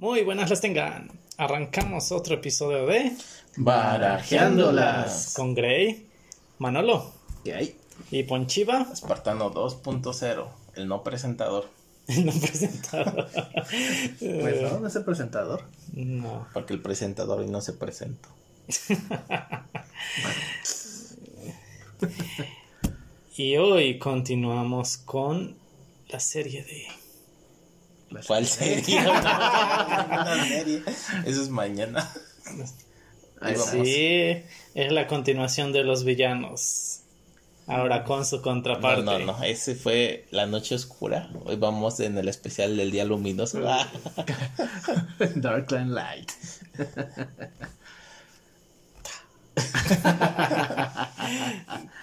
Muy buenas las tengan. Arrancamos otro episodio de Barajeándolas. con Gray, Manolo ¿Qué hay? y Ponchiva. Espartano 2.0, el no presentador. No presentado. Pues no, no es el presentador. no. Porque el presentador hoy no se presentó. Y hoy continuamos con la serie de ¿Cuál serie? Una serie. Eso es mañana. Ahí vamos. Sí, es la continuación de los villanos. Ahora con su contraparte. No, no, no. Ese fue La Noche Oscura. Hoy vamos en el especial del Día Luminoso. Ah, Darkland Light.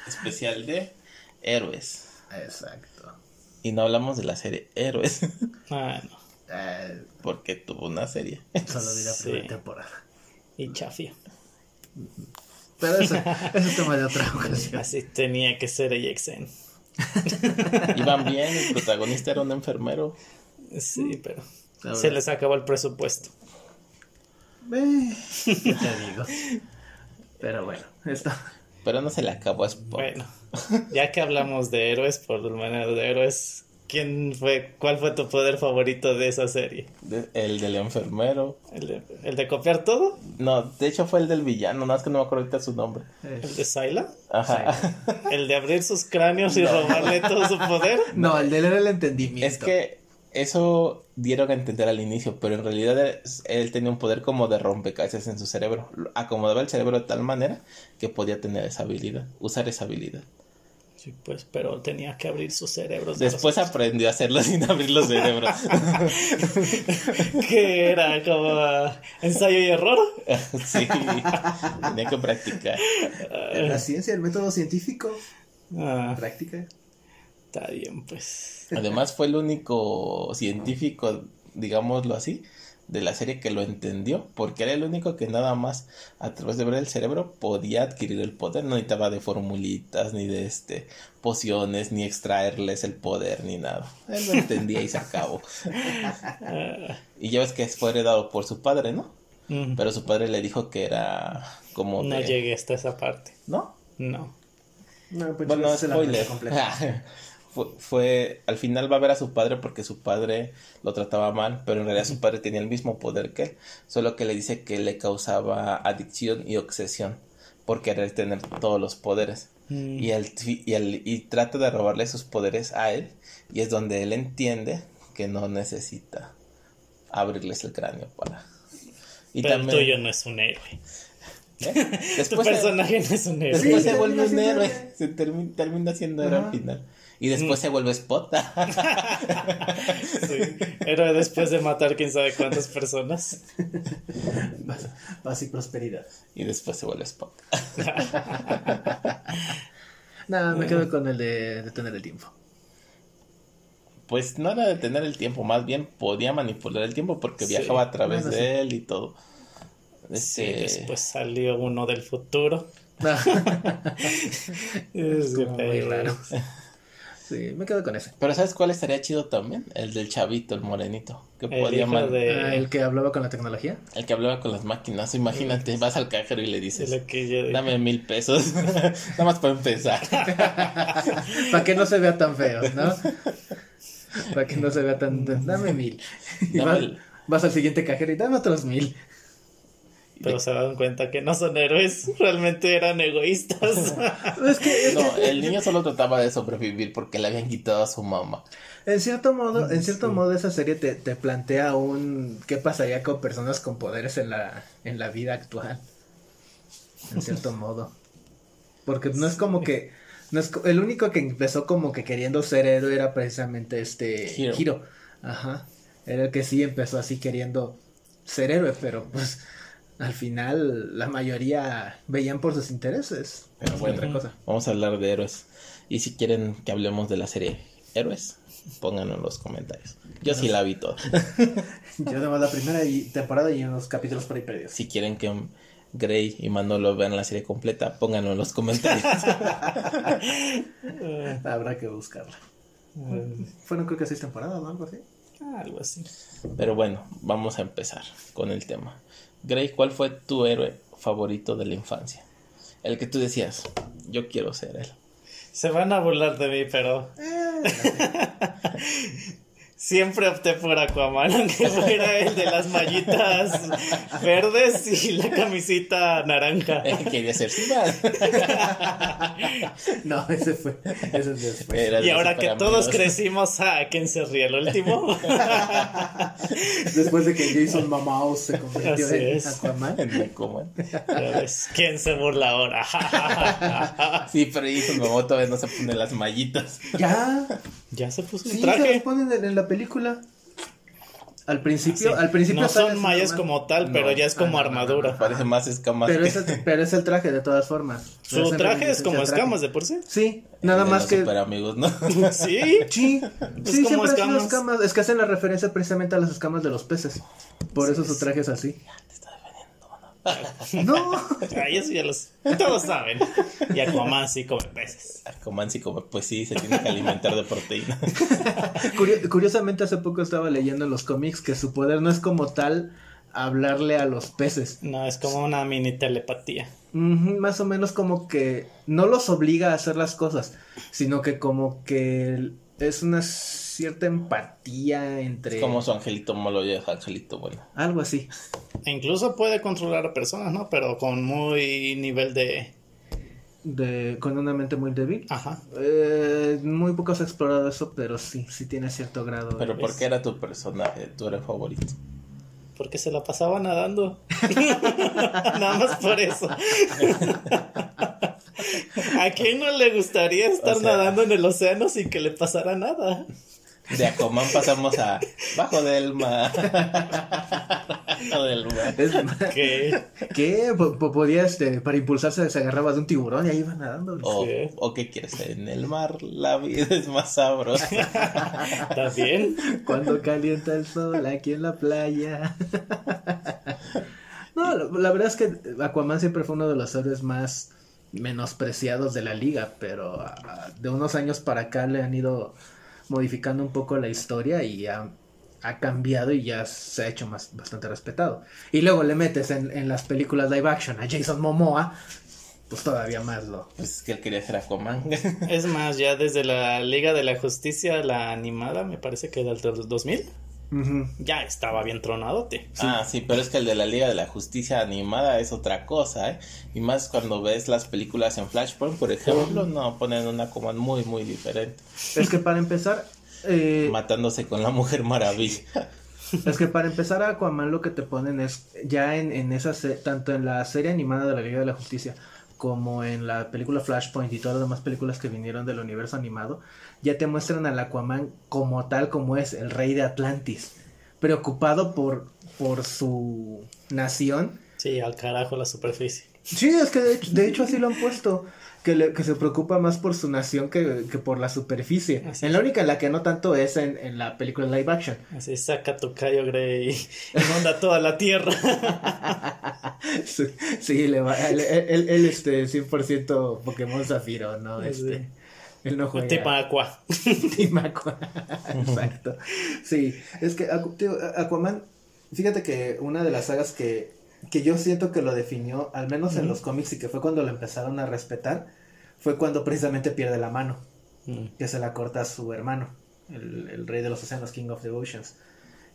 especial de Héroes. Exacto. Y no hablamos de la serie Héroes. Ah, no. Eh, Porque tuvo una serie. solo dirá Sí. primera temporada. Y chafia. Pero eso, eso es tema de otra ocasión. Así tenía que ser AXN. Iban bien, el protagonista era un enfermero. Sí, pero La se les acabó el presupuesto. Eh, ¿Qué te digo? Pero bueno, esto. Pero no se le acabó a Spock. Bueno, ya que hablamos de héroes, por manera de héroes, ¿quién fue, cuál fue tu poder favorito de esa serie? De- el del enfermero. ¿El de, el de copiar todo? No, de hecho fue el del villano, nada más que no me acuerdo ahorita su nombre. ¿El de Syla? Ajá. ¿El de abrir sus cráneos y robarle todo su poder? No, el de él era el entendimiento. Es que eso dieron a entender al inicio, pero en realidad él tenía un poder como de rompecabezas en su cerebro. Lo- Acomodaba el cerebro de tal manera que podía tener esa habilidad, usar esa habilidad. Sí, pues, pero tenía que abrir sus cerebros. Después aprendió a hacerlo sin abrir los cerebros. que era como ensayo y error. sí, tenía que practicar. La ciencia, el método científico. Ah, Práctica. Está bien, pues. Además fue el único científico, digámoslo así, de la serie que lo entendió, porque era el único que nada más a través de ver el cerebro podía adquirir el poder, no necesitaba de formulitas, ni de este pociones, ni extraerles el poder, ni nada. Él lo entendía y se acabó. y ya ves que fue heredado por su padre, ¿no? Mm, Pero su padre le dijo que era como no de... llegué hasta esa parte. ¿No? No. No, pues Bueno, es la spoiler. completa. fue, fue- al final va a ver a su padre porque su padre lo trataba mal, pero en realidad su padre tenía el mismo poder que él, solo que le dice que le causaba adicción y obsesión por querer tener todos los poderes. Mm, Y él, y él y trata de robarle sus poderes a él, y es donde él entiende que no necesita abrirles el cráneo para. Y pero el tuyo no es un héroe. ¿eh? Tu Después se- personaje no es un héroe. Después Sí, se vuelve termina un héroe. Se termi- termina siendo héroe al final. Y después se vuelve Spot. Sí, héroe después de matar quién sabe cuántas personas. Paz, paz y prosperidad. y después se vuelve Spot. Nada, me quedo con el de detener el tiempo. Pues no era detener el tiempo, más bien podía manipular el tiempo porque Sí, viajaba a través bueno, de sí. él y todo. Sí, Este, después salió uno del futuro. Estuvo muy raro. Sí, me quedo con ese. Pero ¿sabes cuál estaría chido también? El del chavito, el morenito. Que El podía hijo de- Ah, el que hablaba con la tecnología. el que hablaba con las máquinas. Imagínate, vas al cajero y le dices, lo que yo dije. dame mil pesos. Nada más para empezar. Para que no se vea tan feo, ¿no? Para que no se vea tan... Dame mil. Y vas, el- vas al siguiente cajero y dame otros mil. Pero se dan cuenta que no son héroes, realmente eran egoístas. Es que, es No, que el niño solo trataba de sobrevivir porque le habían quitado a su mamá. en cierto modo, en cierto modo esa serie te, te plantea un qué pasaría con personas con poderes en la, en la vida actual. En cierto modo. Porque no es como que no es el único que empezó como que queriendo ser héroe era precisamente este Hiro. Hiro. Ajá. Era el que sí empezó así queriendo ser héroe, pero pues al final la mayoría veían por sus intereses. Pero bueno. otra cosa. Vamos a hablar de héroes. Y si quieren que hablemos de la serie Héroes, pónganlo en los comentarios. Yo sí la vi toda. Yo además la primera y- temporada y unos capítulos por ahí perdidos. Si quieren que Gray y Manolo vean la serie completa, pónganlo en los comentarios. Habrá que buscarla. Fueron creo que seis temporadas o algo así. Ah, algo así. Pero bueno, vamos a empezar con el tema. Gray, ¿cuál fue tu héroe favorito de la infancia? El que tú decías, yo quiero ser él. Se van a burlar de mí, pero. Siempre opté por Aquaman, aunque fuera el de las mallitas verdes y la camisita naranja. Quería ser Simba. No, ese fue. Ese. Era Y ahora que todos Amigos. crecimos, ¿a quién se ríe el último? Después de que Jason Momoa se convirtió Así en es. Aquaman. En ¿Quién se burla ahora? Sí, pero Jason Momoa todavía no se pone las mallitas. Ya. Ya se puso un Sí, se los traje. ponen en, en la película. Al principio, Sí. al principio no son mallas nomás. como tal, pero No. ya es como Ah, no, no, no, armadura. Parece más escamas Pero que... es, el, pero es el traje de todas formas. Su traje es como escamas de por sí. Sí, nada de más los que. Super amigos, ¿no? Sí. Sí, Pues sí, como escamas. escamas. Es que hacen la referencia precisamente a las escamas de los peces. Por eso su traje es así. No, Ay, eso ya los. Todos saben. Y Aquaman sí come peces. Aquaman sí como, pues sí, se tiene que alimentar de proteína. Curio- curiosamente hace poco estaba leyendo en los cómics que su poder no es como tal hablarle a los peces. No, es como una mini telepatía. Más o menos como que no los obliga a hacer las cosas, sino que como que es una cierta empatía entre Es como su angelito malo y su angelito bueno. algo así. E incluso puede controlar a personas, ¿no? Pero con muy nivel de. De, con una mente muy débil. Ajá. Eh, muy pocos ha explorado eso, pero sí, sí tiene cierto grado. de- Pero ¿por qué era tu personaje, tu héroe favorito? Porque se la pasaba nadando. Nada más por eso. ¿A quién no le gustaría estar O sea- nadando en el océano sin que le pasara nada? De Aquaman pasamos a Bajo del mar. Bajo del mar. ¿Qué? Po- po- podía, este, para impulsarse se agarraba de un tiburón y ahí iba nadando. O, Sí. o qué quieres, en el mar la vida es más sabrosa. está bien. Cuando calienta el sol aquí en la playa. No, la, la verdad es que Aquaman siempre fue uno de los héroes más menospreciados de la liga, pero ah, de unos años para acá le han ido modificando un poco la historia y ha, ha cambiado y ya se ha hecho más bastante respetado. Y luego le metes en, en las películas live action a Jason Momoa, pues todavía más lo... Pues es que él quería ser Aquaman. Es más, ya desde la Liga de la Justicia, la animada, me parece que del 2000, Ya estaba bien tronadote. Ah, sí, pero es que el de la Liga de la Justicia animada es otra cosa, ¿eh? Y más cuando ves las películas en Flashpoint, por ejemplo, no ponen una Aquaman muy, muy diferente. Es que para empezar... eh, Matándose con la Mujer Maravilla. Es que para empezar a Aquaman lo que te ponen es ya en, en esa tanto en la serie animada de la Liga de la Justicia como en la película Flashpoint y todas las demás películas que vinieron del universo animado, ya te muestran al Aquaman como tal como es, el rey de Atlantis, preocupado por, por su nación. Sí, al carajo la superficie. Sí, es que de hecho, de hecho así lo han puesto, que, le- que se preocupa más por su nación que, que por la superficie. Así en la única en la que no tanto es en, en la película live action. Así saca tu Cayo Grey y inunda toda la tierra. Sí, sí, le va, él, él, él, este, 100% Pokémon Zafiro, ¿no? Sí. Este, él no juega. Exacto. Sí, es que tío, Aquaman, fíjate que una de las sagas que, que yo siento que lo definió, al menos en los cómics y que fue cuando lo empezaron a respetar, fue cuando precisamente pierde la mano, Mm. que se la corta a su hermano, el, el rey de los océanos, King of the Oceans.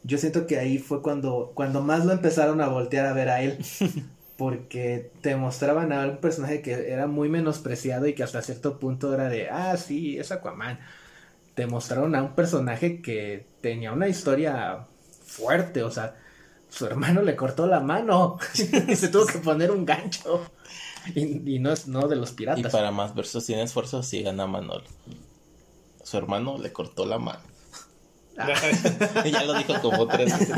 Yo siento que ahí fue cuando, cuando más lo empezaron a voltear a ver a él. Porque te mostraban a un personaje que era muy menospreciado y que hasta cierto punto era de, ah, sí, es Aquaman. Te mostraron a un personaje que tenía una historia fuerte, o sea, su hermano le cortó la mano y se tuvo que poner un gancho. Y, y no es no de los Y piratas. para más versos sin esfuerzo, sí gana Manolo. Su hermano le cortó la mano. ya lo dijo como tres veces.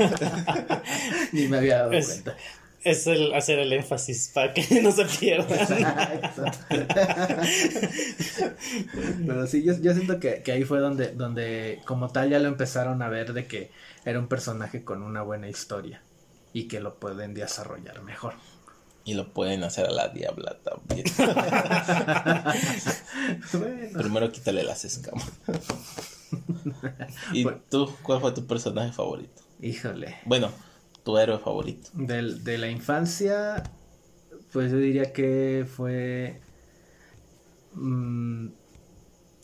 Ni me había dado Es- cuenta. Es el hacer el énfasis para que no se pierdan. Exacto. Pero sí, yo, yo siento que, que ahí fue donde, donde como tal ya lo empezaron a ver de que era un personaje con una buena historia y que lo pueden desarrollar mejor. Y lo pueden hacer a la diabla también. Bueno, Primero quítale las escamas. ¿Y Bueno. tú, cuál fue tu personaje favorito? Híjole. Bueno, tu héroe favorito. Del- de la infancia, pues yo diría que fue... mm,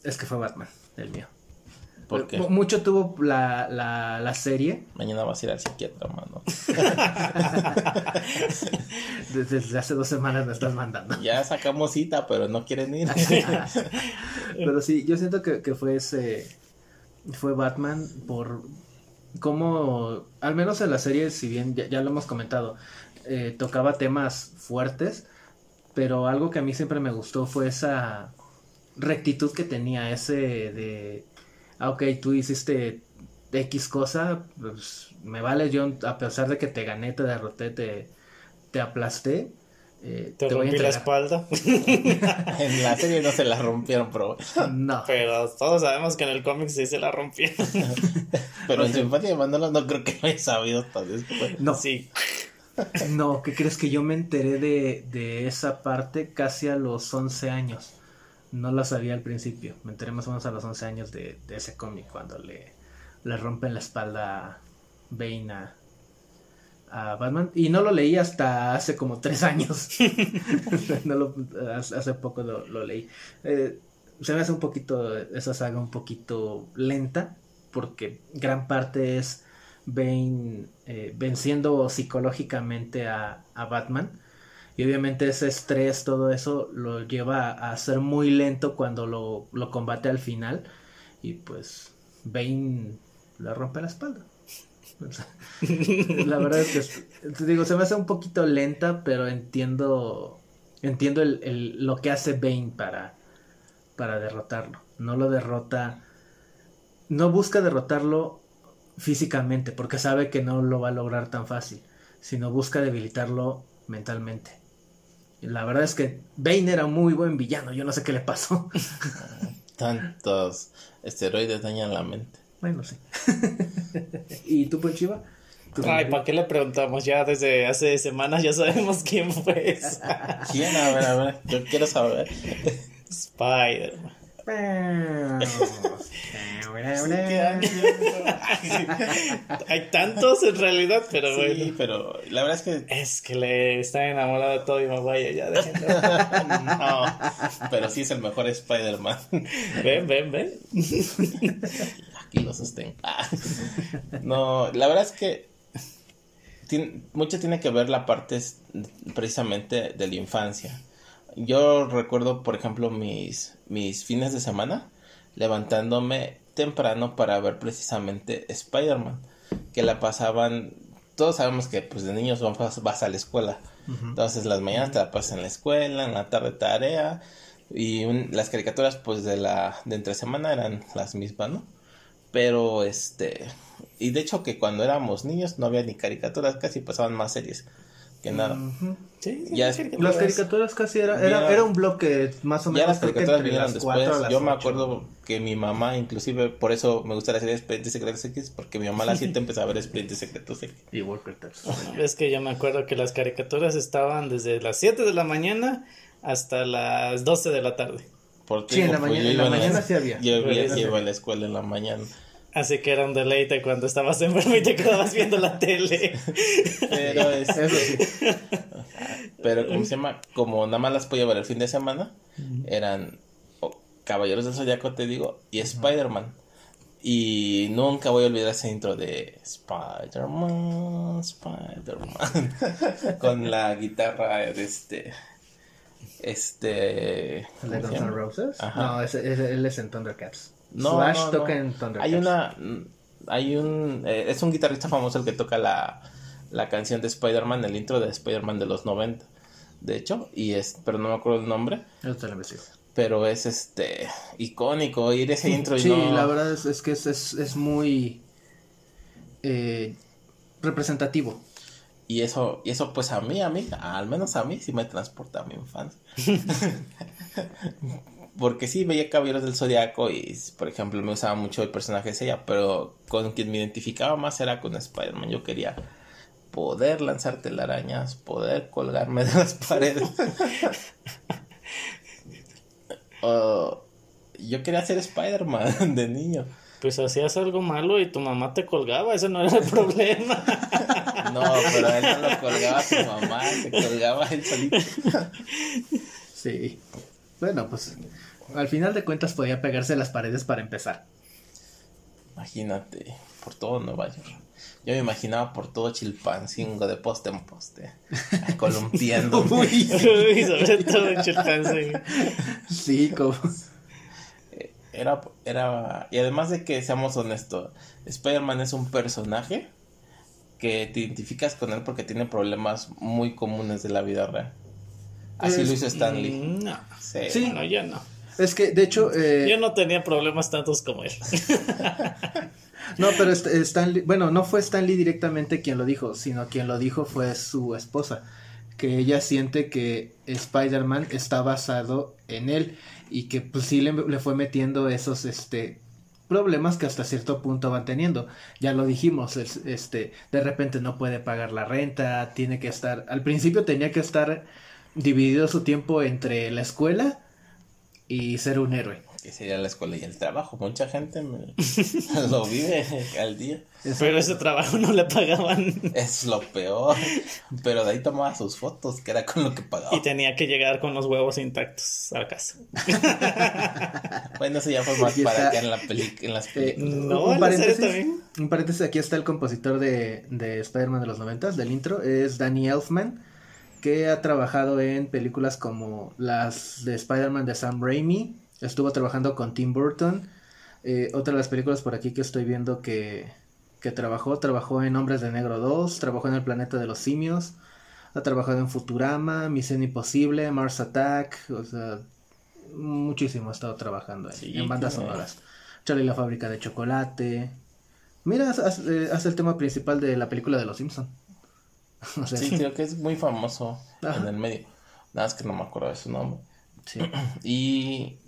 es que fue Batman, el mío. ¿Por qué? Mu- Mucho tuvo la, la, la serie, Mañana vas a ir al psiquiatra, mano. desde, desde hace dos semanas me estás mandando. Ya sacamos cita, pero no quieren ir. Pero sí, yo siento que, que fue ese. Fue Batman por. Como. Al menos en la serie, si bien ya, ya lo hemos comentado, eh, tocaba temas fuertes. Pero algo que a mí siempre me gustó fue esa rectitud que tenía, ese de. Ah, ok, tú hiciste X cosa, pues me vale, yo, a pesar de que te gané, te derroté, te, te aplasté. Eh, Te, rompí la espalda. en la serie no se la rompieron, pero, No. Pero todos sabemos que en el cómic sí se la rompieron. pero en su infancia de Manolo no creo que lo haya sabido hasta después. No. Sí. No, ¿qué crees que yo me enteré de, de esa parte casi a los 11 años? No la sabía al principio. Me enteré más o menos a los 11 años de, de ese cómic cuando le, le rompen la espalda a Bane a, Batman. Y no lo leí hasta hace como 3 años. No lo- hace hace poco lo, lo leí. Eh, se me hace un poquito, esa saga un poquito lenta porque gran parte es Bane eh, venciendo psicológicamente a, a Batman. Y obviamente ese estrés, todo eso, lo lleva a, a ser muy lento cuando lo, lo combate al final. Y pues Bane le rompe la espalda. La verdad es que, te digo, se me hace un poquito lenta, pero entiendo, entiendo el, el- lo que hace Bane para, para derrotarlo. No lo derrota, no busca derrotarlo físicamente, porque sabe que no lo va a lograr tan fácil, sino busca debilitarlo mentalmente. Y la verdad es que Bane era muy buen villano, yo no sé qué le pasó. Tantos esteroides dañan la mente. Bueno, sí. ¿Y tú, Ponchiva? ¿Tu Ay, ¿para qué le preguntamos? Ya desde hace semanas ya sabemos quién fue esa. ¿Quién? A ver, a ver, yo quiero saber. Spider-Man. Hay tantos en realidad, pero Sí, bueno. pero la verdad es que Es que le está enamorado de Tobey Maguire, ya déjenlo. no, pero sí es el mejor Spider-Man. Ven, ven, ven. Aquí lo sostengo. Ah. No, la verdad es que tiene- mucho tiene que ver la parte precisamente de la infancia. Yo recuerdo, por ejemplo, mis, mis fines de semana levantándome temprano para ver precisamente Spider-Man, que la pasaban, todos sabemos que pues de niños vas, vas a la escuela, entonces las mañanas te la pasas en la escuela, en la tarde tarea, y un- las caricaturas pues de la de entre semana eran las mismas, ¿no? Pero este, y de hecho que cuando éramos niños no había ni caricaturas, casi pasaban más series que nada. Ujú. Sí, sí, Ya Las caricaturas casi era, era, Ya- era un bloque más o Ya menos. las creo que caricaturas entre vinieron las cuatro después. a las Yo me acuerdo que mi mamá, inclusive, por eso me gusta la serie Expedientes Secretos X, porque mi mamá a las 7 empezó a ver Expedientes Secretos X. Y Walker Texas. Es que yo me acuerdo que las caricaturas estaban desde las 7 de la mañana hasta las 12 de la tarde. Porque Sí, en la mañana- en la mañana sí había. Yo iba, Sí, sí. iba a la escuela en la mañana. Así que era un deleite cuando estabas enfermo y te quedabas viendo la tele. Pero es, Eso sí. pero ¿cómo se llama? Como nada más las podía ver el fin de semana, eran oh, Caballeros del Zodiaco, te digo, y Spider-Man. Y nunca voy a olvidar ese intro de Spider-Man, Spider-Man, con la guitarra de este, este, ¿El ¿cómo de Guns N'? Roses? Ajá. No, ese, ese- él es en Thundercats. No, Slash no, no. toca en Thundercats. Hay una, hay un, eh, es un guitarrista famoso el que toca la, la canción de Spider-Man, el intro de Spider-Man de los 90, de hecho, y es, pero no me acuerdo el nombre, Yo te lo investigo. pero es este, icónico oír ese intro y Sí, no... la verdad es, es que es, es, es muy eh, representativo. Y eso, y eso pues a mí, a mí, al menos a mí, sí me transporta a mi infancia. Porque sí veía Caballeros del Zodiaco y, por ejemplo, me usaba mucho el personaje de ella, pero con quien me identificaba más era con Spider-Man. Yo quería poder lanzar telarañas, poder colgarme de las paredes. Oh, yo quería ser Spider-Man de niño. Pues hacías algo malo y tu mamá te colgaba, ese no era el problema. No, pero él no lo colgaba su mamá, se colgaba él solito. Sí. Bueno, pues al final de cuentas podía pegarse a las paredes para empezar. Imagínate, por todo Nueva York. Yo me imaginaba por todo Chilpancingo, de poste en poste, columpiando. Uy, Uy, sobre todo Chilpancingo. sí, como... Era, era, y además de que seamos honestos, Spider-Man es un personaje que te identificas con él porque tiene problemas muy comunes de la vida real. Así Es- lo hizo Stan Lee. Mm, No, Sí. Sí. bueno, yo no. Es que, de hecho, eh, Yo no tenía problemas tantos como él. no, pero St- Stan Lee- bueno, no fue Stan Lee directamente quien lo dijo, sino quien lo dijo fue su esposa, que ella siente que Spider-Man está basado en él y que pues sí le, le fue metiendo esos, este, problemas que hasta cierto punto van teniendo. Ya lo dijimos, es- este, de repente no puede pagar la renta, tiene que estar, al principio tenía que estar dividido su tiempo entre la escuela y ser un héroe. Que sería la escuela y el trabajo. Mucha gente me- lo vive al día. Pero ese trabajo no le pagaban. Es lo peor. Pero de ahí tomaba sus fotos, que era con lo que pagaba. Y tenía que llegar con los huevos intactos a casa. Bueno, eso ya fue más Aquí para está. acá en, la peli en las Eh, películas. No, un paréntesis, también. un paréntesis, aquí está el compositor de, de Spider-Man de los noventas, del intro, es Danny Elfman, que ha trabajado en películas como las de Spider-Man de Sam Raimi, estuvo trabajando con Tim Burton, eh, otra de las películas por aquí que estoy viendo que, que trabajó, trabajó en Hombres de Negro 2, trabajó en El Planeta de los Simios, ha trabajado en Futurama, Misión Imposible, Mars Attack, o sea, muchísimo ha estado trabajando en, Sí, en bandas sonoras. Charlie la fábrica de chocolate. Mira, hace, hace- hace el tema principal de la película de Los Simpson. O sea, Sí, creo que es muy famoso Ajá. en el medio. Nada más que no me acuerdo de su nombre. sí. Y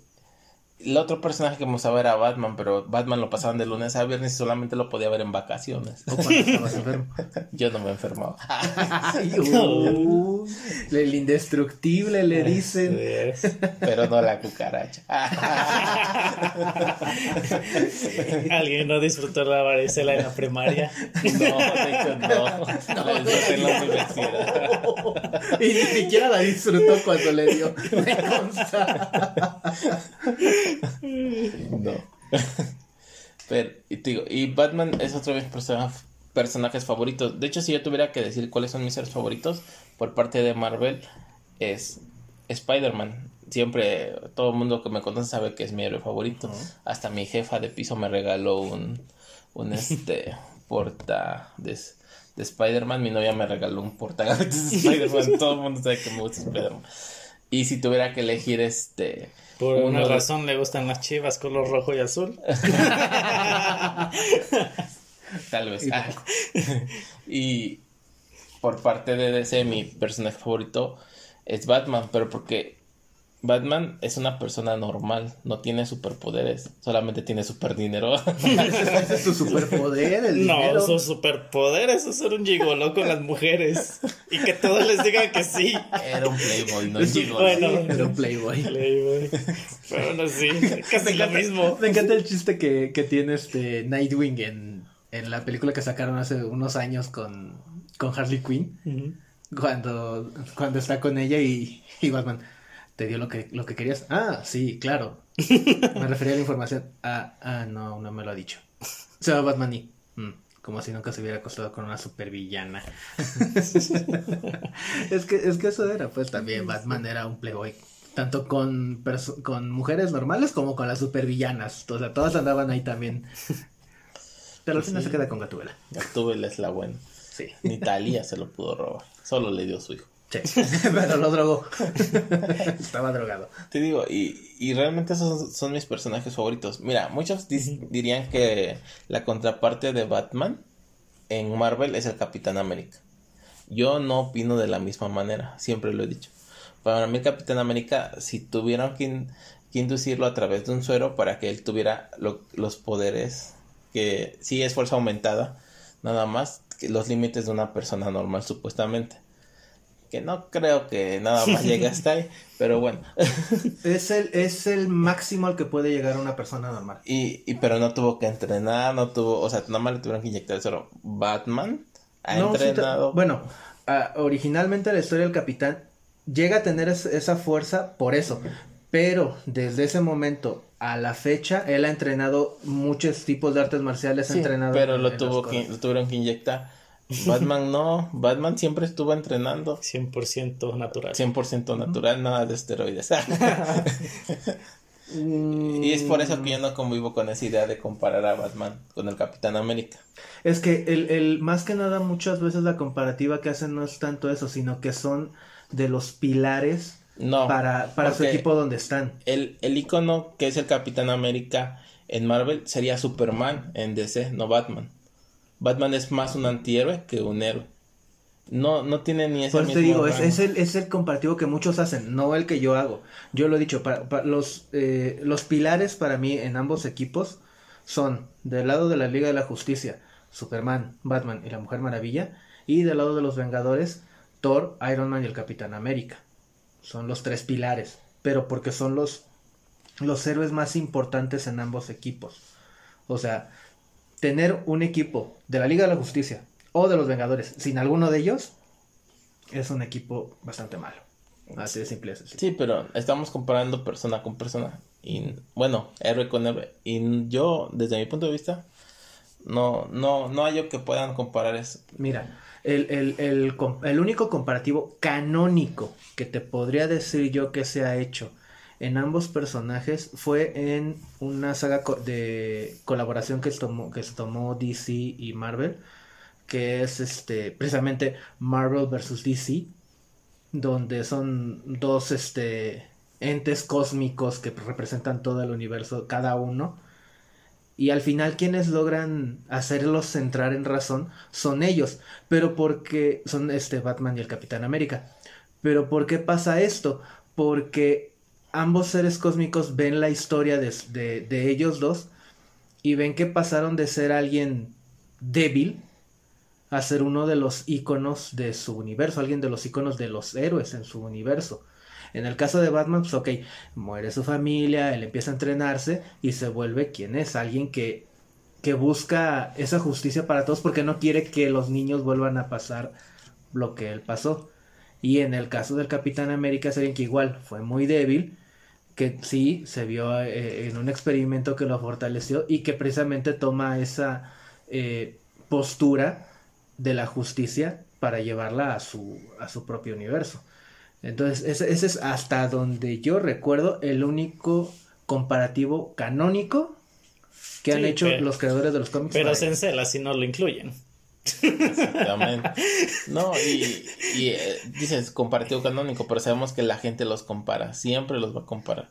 el otro personaje que me gustaba era Batman, pero Batman lo pasaban de lunes a viernes y solamente lo podía ver en vacaciones. O cuando estabas enfermo. Yo no me enfermaba. Ay, el indestructible le dicen. Es. Pero no la cucaracha. Alguien no disfrutó la varicela en la primaria. No, de hecho no. La disfruté en la universidad. Y ni siquiera la disfrutó cuando le dio. Me consta. No. Pero, y te digo, y Batman es otro de mis persona- personajes favoritos. De hecho, si yo tuviera que decir cuáles son mis seres favoritos por parte de Marvel, es Spider-Man. Siempre, todo el mundo que me conoce sabe que es mi héroe favorito. Hasta mi jefa de piso me regaló un, un este, porta de, de Spider-Man. Mi novia me regaló un porta de Spider-Man. todo el mundo sabe que me gusta Spider-Man. Y si tuviera que elegir este... Por una de- razón le gustan las chivas color rojo y azul. Tal vez. Y Ah. y por parte de DC, mi personaje favorito es Batman, pero porque Batman es una persona normal, no tiene superpoderes, solamente tiene super dinero. Ese es su superpoder, el No, dinero. su superpoder es ser un gigoló con las mujeres. Y que todos les digan que sí. Era un playboy, no un- llegó. bueno. Era un playboy. Playboy. Pero bueno, sí, casi lo mismo. Me encanta el chiste que, que tiene este Nightwing en, en la película que sacaron hace unos años con, con Harley Quinn. Cuando, cuando está con ella y, y Batman. ¿Te dio lo que, lo que querías? Ah, sí, claro. Me refería a la información. Ah, ah, no, no me lo ha dicho. Se va Batman y. mm, como si nunca se hubiera acostado con una supervillana. es, que, es que eso era, pues también Batman era un playboy. Tanto con, con mujeres normales como con las supervillanas. O sea, todas andaban ahí también. Pero al final Sí. se queda con Gatúbela. Gatúbela es la buena. Sí. Ni Talía se lo pudo robar, solo le dio su hijo. Sí. Pero lo drogó. Estaba drogado. Te digo, y, y realmente esos son, son mis personajes favoritos. Mira, muchos dirían que la contraparte de Batman en Marvel es el Capitán América. Yo no opino de la misma manera, siempre lo he dicho. Para mí el Capitán América, si tuvieran que, in- que inducirlo a través de un suero para que él tuviera lo- los poderes que sí es fuerza aumentada, nada más que los límites de una persona normal supuestamente que no creo que nada más llegue hasta ahí, pero bueno. Es el, es el máximo al que puede llegar una persona normal. y, y pero no tuvo que entrenar, no tuvo, o sea, nada más le tuvieron que inyectar solo. Batman ha No, entrenado. bueno, ah, originalmente la historia del capitán llega a tener es- esa fuerza por eso. Pero desde ese momento a la fecha, él ha entrenado muchos tipos de artes marciales. ha Sí, entrenado pero lo en tuvo que, lo tuvieron que inyectar. Batman no, Batman siempre estuvo entrenando 100% natural. 100% natural, nada de esteroides. Y es por eso que yo no convivo con esa idea de comparar a Batman con el Capitán América. Es que el, el, más que nada muchas veces la comparativa que hacen no es tanto eso, sino que son de los pilares No, para, para su equipo donde están. el, el icono que es el Capitán América en Marvel sería Superman en DC, no Batman. Batman es más un antihéroe que un héroe. No, no tiene ni ese Pues te mismo digo, es, el, es el comparativo que muchos hacen, no el que yo hago. Yo lo he dicho, para, para los, eh, los pilares para mí en ambos equipos son del lado de la Liga de la Justicia, Superman, Batman y la Mujer Maravilla, y del lado de los Vengadores, Thor, Iron Man y el Capitán América. Son los tres pilares, pero porque son los, los héroes más importantes en ambos equipos. O sea, tener un equipo de la Liga de la Justicia o de los Vengadores sin alguno de ellos es un equipo bastante malo. Así de simple es. así. Sí, pero estamos comparando persona con persona. Y bueno, héroe con héroe. Y yo, desde mi punto de vista, no, no, no hallo que puedan comparar eso. Mira, el, el, el, el único comparativo canónico que te podría decir yo que se ha hecho en ambos personajes fue en una saga de colaboración que tomó, que se tomó DC y Marvel, que es este precisamente Marvel versus DC, donde son dos este entes cósmicos que representan todo el universo, cada uno. Y al final quienes logran hacerlos entrar en razón son ellos, pero porque son este Batman y el Capitán América. Pero ¿por qué pasa esto? Porque ambos seres cósmicos ven la historia de, de- de ellos dos y ven que pasaron de ser alguien débil a ser uno de los íconos de su universo, alguien de los íconos de los héroes en su universo. En el caso de Batman, pues ok, muere su familia, él empieza a entrenarse y se vuelve quien es, alguien que, que busca esa justicia para todos porque no quiere que los niños vuelvan a pasar lo que él pasó. Y en el caso del Capitán América es alguien que igual fue muy débil, que sí se vio eh, en un experimento que lo fortaleció y que precisamente toma esa eh, postura de la justicia para llevarla a su, a su propio universo. Entonces, ese, ese es hasta donde yo recuerdo el único comparativo canónico que han Sí, hecho pero- los creadores de los cómics. Pero para se ellos. encela si no lo incluyen. Exactamente. No, y, y, eh, dices comparativo canónico, pero sabemos que la gente los compara, siempre los va a comparar.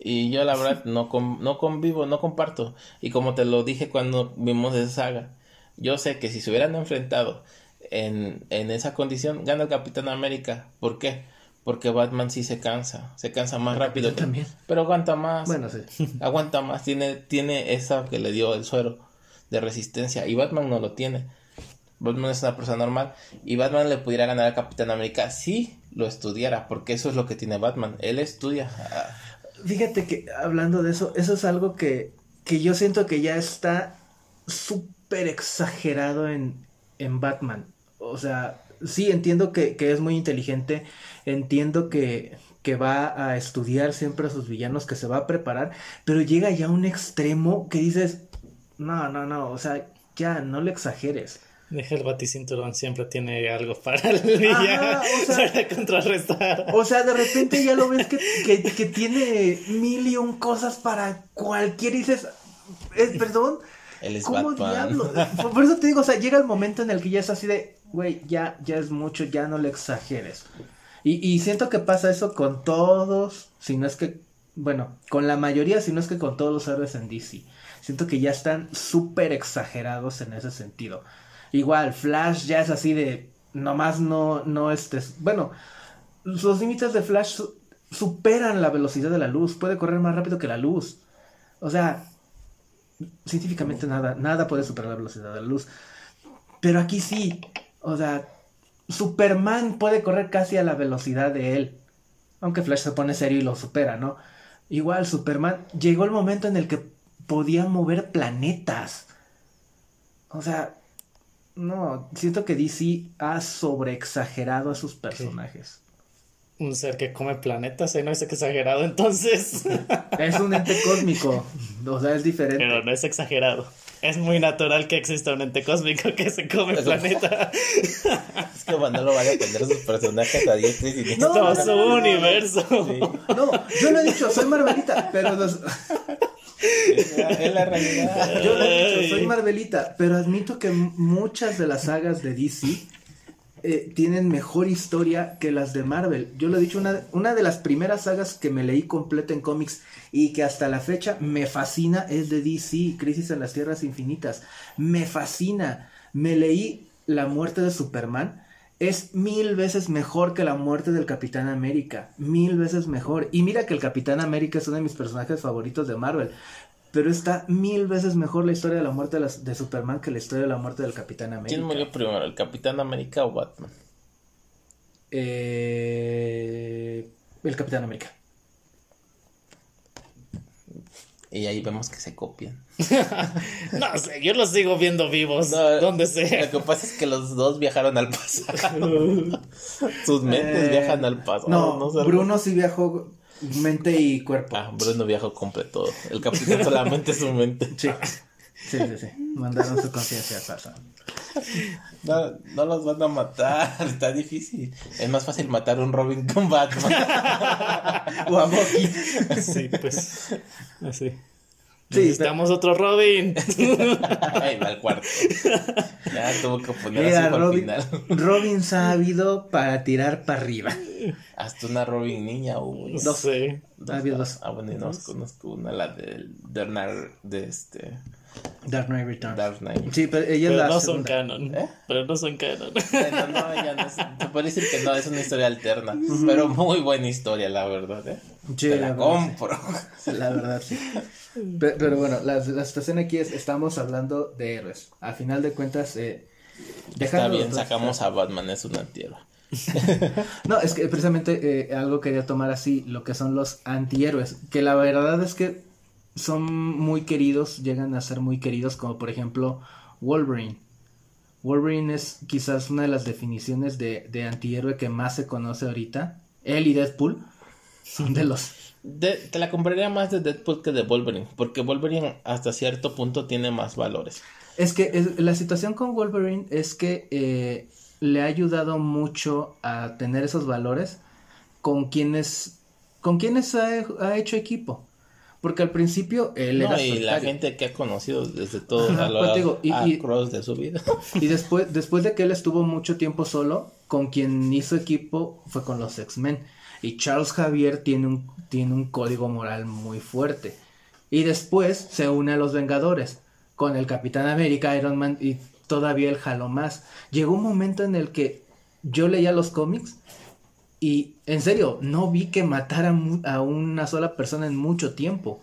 Y yo la verdad no, con- no convivo, no comparto. Y como te lo dije cuando vimos esa saga, yo sé que si se hubieran enfrentado en, en esa condición, gana el Capitán América. ¿Por qué? Porque Batman sí se cansa, se cansa más El rápido. Capitán también. Pero aguanta más. Bueno, sí. aguanta más, tiene, tiene esa que le dio el suero de resistencia y Batman no lo tiene. Batman es una persona normal y Batman le pudiera ganar al Capitán América si lo estudiara, porque eso es lo que tiene Batman, él estudia. Fíjate que hablando de eso, eso es algo que, que yo siento que ya está súper exagerado en, en Batman. O sea, sí entiendo que, que es muy inteligente, entiendo que, que va a estudiar siempre a sus villanos, que se va a preparar, pero llega ya a un extremo que dices, no, no, no, o sea, ya no le exageres. Deja el baticinturón, siempre tiene algo para el villano, o sea- para contrarrestar. O sea, de repente ya lo ves que, que, que tiene mil y un cosas para cualquier y dices, eh, perdón, él es ¿cómo Batman. diablo? Por, por eso te digo, o sea, llega el momento en el que ya es así de, güey, ya, ya es mucho, ya no le exageres. Y, y siento que pasa eso con todos, si no es que, bueno, con la mayoría, si no es que con todos los héroes en DC. Siento que ya están súper exagerados en ese sentido. Igual, Flash ya es así de, nomás no, no estés, bueno, los límites de Flash su- superan la velocidad de la luz, puede correr más rápido que la luz. O sea, científicamente nada, nada puede superar la velocidad de la luz. Pero aquí sí, o sea, Superman puede correr casi a la velocidad de él. Aunque Flash se pone serio y lo supera, ¿no? Igual Superman llegó el momento en el que podía mover planetas. O sea, no, siento que DC ha sobreexagerado a sus personajes. Un ser que come planetas, ¿eh? No es exagerado entonces. Es un ente cósmico, o sea, es diferente. Pero no es exagerado. Es muy natural que exista un ente cósmico que se come Eso- planeta. Es que cuando lo vaya a tener sus personajes a diestra y siniestra. No, su no, no. universo. Sí. No, yo lo he dicho, soy Marvelita, pero los- Es la, es la realidad. yo lo he dicho, soy Marvelita, pero admito que muchas de las sagas de DC eh, tienen mejor historia que las de Marvel. Yo lo he dicho, una, una de las primeras sagas que me leí completa en cómics y que hasta la fecha me fascina es de DC, Crisis en las Tierras Infinitas. Me fascina. Me leí La muerte de Superman. Es mil veces mejor que la muerte del Capitán América. Mil veces mejor. Y mira que el Capitán América es uno de mis personajes favoritos de Marvel. Pero está mil veces mejor la historia de la muerte de, Superman que la historia de la muerte del Capitán América. ¿Quién murió primero, el Capitán América o Batman? Eh, el Capitán América. Y ahí vemos que se copian. No sé, yo los sigo viendo vivos. No, donde Lo sea. que pasa es que los dos viajaron al pasado. Sus mentes Eh, viajan al pasado. No. Bruno sí viajó mente y cuerpo. Ah, Bruno viajó completo. El capitán solamente su mente. Sí. Sí, sí, sí. Mandaron su conciencia al pasado. No, no los van a matar. Está difícil. Es más fácil matar a un Robin con Batman. O a Bucky. Sí, pues. Así. Sí, Necesitamos otro Robin. Ahí va al cuarto. Ya tuvo que poner Mira, así al Robin, final. Robin sabido para tirar para arriba. Hasta una Robin niña hubo. No sé. Dos. Ah, bueno, y no conozco una, la del Bernard de este Dark Knight Returns. Dark Knight. Sí, pero ella es Pero la no son canon. ¿Eh? Pero no son canon. Bueno, no, ya no es, se puede decir que no, es una historia alterna, pero muy buena historia, la verdad, ¿eh? Sí, Te la la verdad, compro. La verdad, sí. Pe- Pero, bueno, la, la situación aquí es, estamos hablando de héroes. A final de cuentas, eh, Está bien, sacamos a Batman, es una tierra. No, es que precisamente eh, algo quería tomar así, lo que son los antihéroes, que la verdad es que son muy queridos, llegan a ser muy queridos, como por ejemplo Wolverine. Wolverine es quizás una de las definiciones de, de antihéroe que más se conoce ahorita. Él y Deadpool son de los... De- te la compraría más de Deadpool que de Wolverine, porque Wolverine hasta cierto punto tiene más valores. Es que es- la situación con Wolverine es que eh, le ha ayudado mucho a tener esos valores con quienes, con quienes ha, ha hecho equipo. Porque al principio él No, era y la gente que ha conocido desde todo Ajá, a lo pues digo, y- a y- cross de su vida. Y después, después de que él estuvo mucho tiempo solo, con quien hizo equipo fue con los X-Men. Y Charles Javier tiene un, tiene un código moral muy fuerte. Y después se une a los Vengadores, con el Capitán América, Iron Man y todavía él jaló más. Llegó un momento en el que yo leía los cómics y en serio, no vi que matara a una sola persona en mucho tiempo.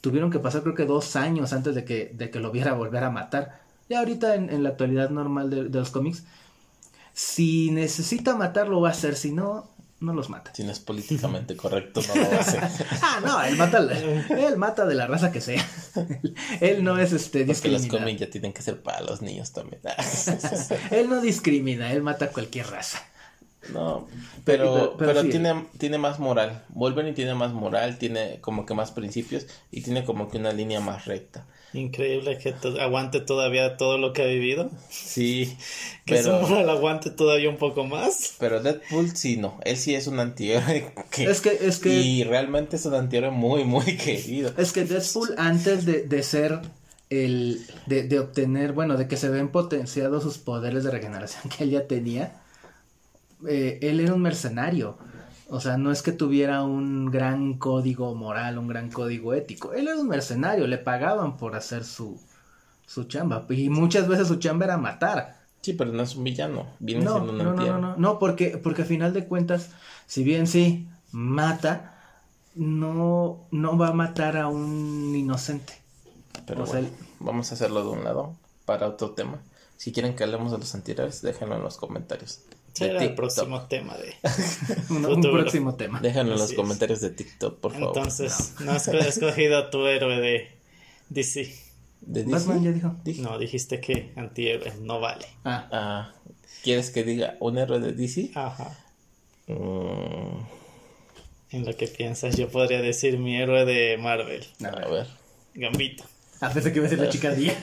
Tuvieron que pasar creo que dos años antes de que, de que lo viera volver a matar. Y ahorita en, en la actualidad normal de, de los cómics, si necesita matar lo va a hacer, si no, no los mata. Si no es políticamente correcto, no lo va a hacer. Ah, no, él mata, él mata de la raza que sea. él no es este Porque los cómics ya tienen que ser para los niños también. Él no discrimina, él mata a cualquier raza. No, Pero- pero, pero pero, sí. tiene, tiene más moral. Wolverine tiene más moral, tiene como que más principios y tiene como que una línea más recta. Increíble que to- aguante todavía todo lo que ha vivido. Sí, Que su moral aguante todavía un poco más. pero Deadpool sí no. Él sí es un antihéroe. que- Es que, es que, Y realmente es un antihéroe muy, muy querido. es que Deadpool antes de, de ser el, de, de obtener, bueno, de que se ven potenciados sus poderes de regeneración que él ya tenía, eh, él era un mercenario. O sea, no es que tuviera un gran código moral, un gran código ético. Él era un mercenario, le pagaban por hacer su, su chamba. Y muchas veces su chamba era matar. Sí, pero no es un villano. Viene No, siendo un no, no, no, no, no, porque, porque a final de cuentas, si bien sí mata, no, no va a matar a un inocente. Pero O sea, vamos a hacerlo de un lado para otro tema. Si quieren que hablemos de los antihéroes, déjenlo en los comentarios. Será el próximo tema de. Un, próximo tema. Déjalo en los comentarios de TikTok, por favor. Entonces, no has escogido a tu héroe de DC. ¿De Disney? Batman ya dijo. Dije. No, dijiste que antihéroe no vale. Ah, Ah, ¿Quieres que diga un héroe de DC? Ajá. Mm, En lo que piensas, yo podría decir mi héroe de Marvel, a a ver. Gambito. Ah, pensé que iba a ser la chicardía.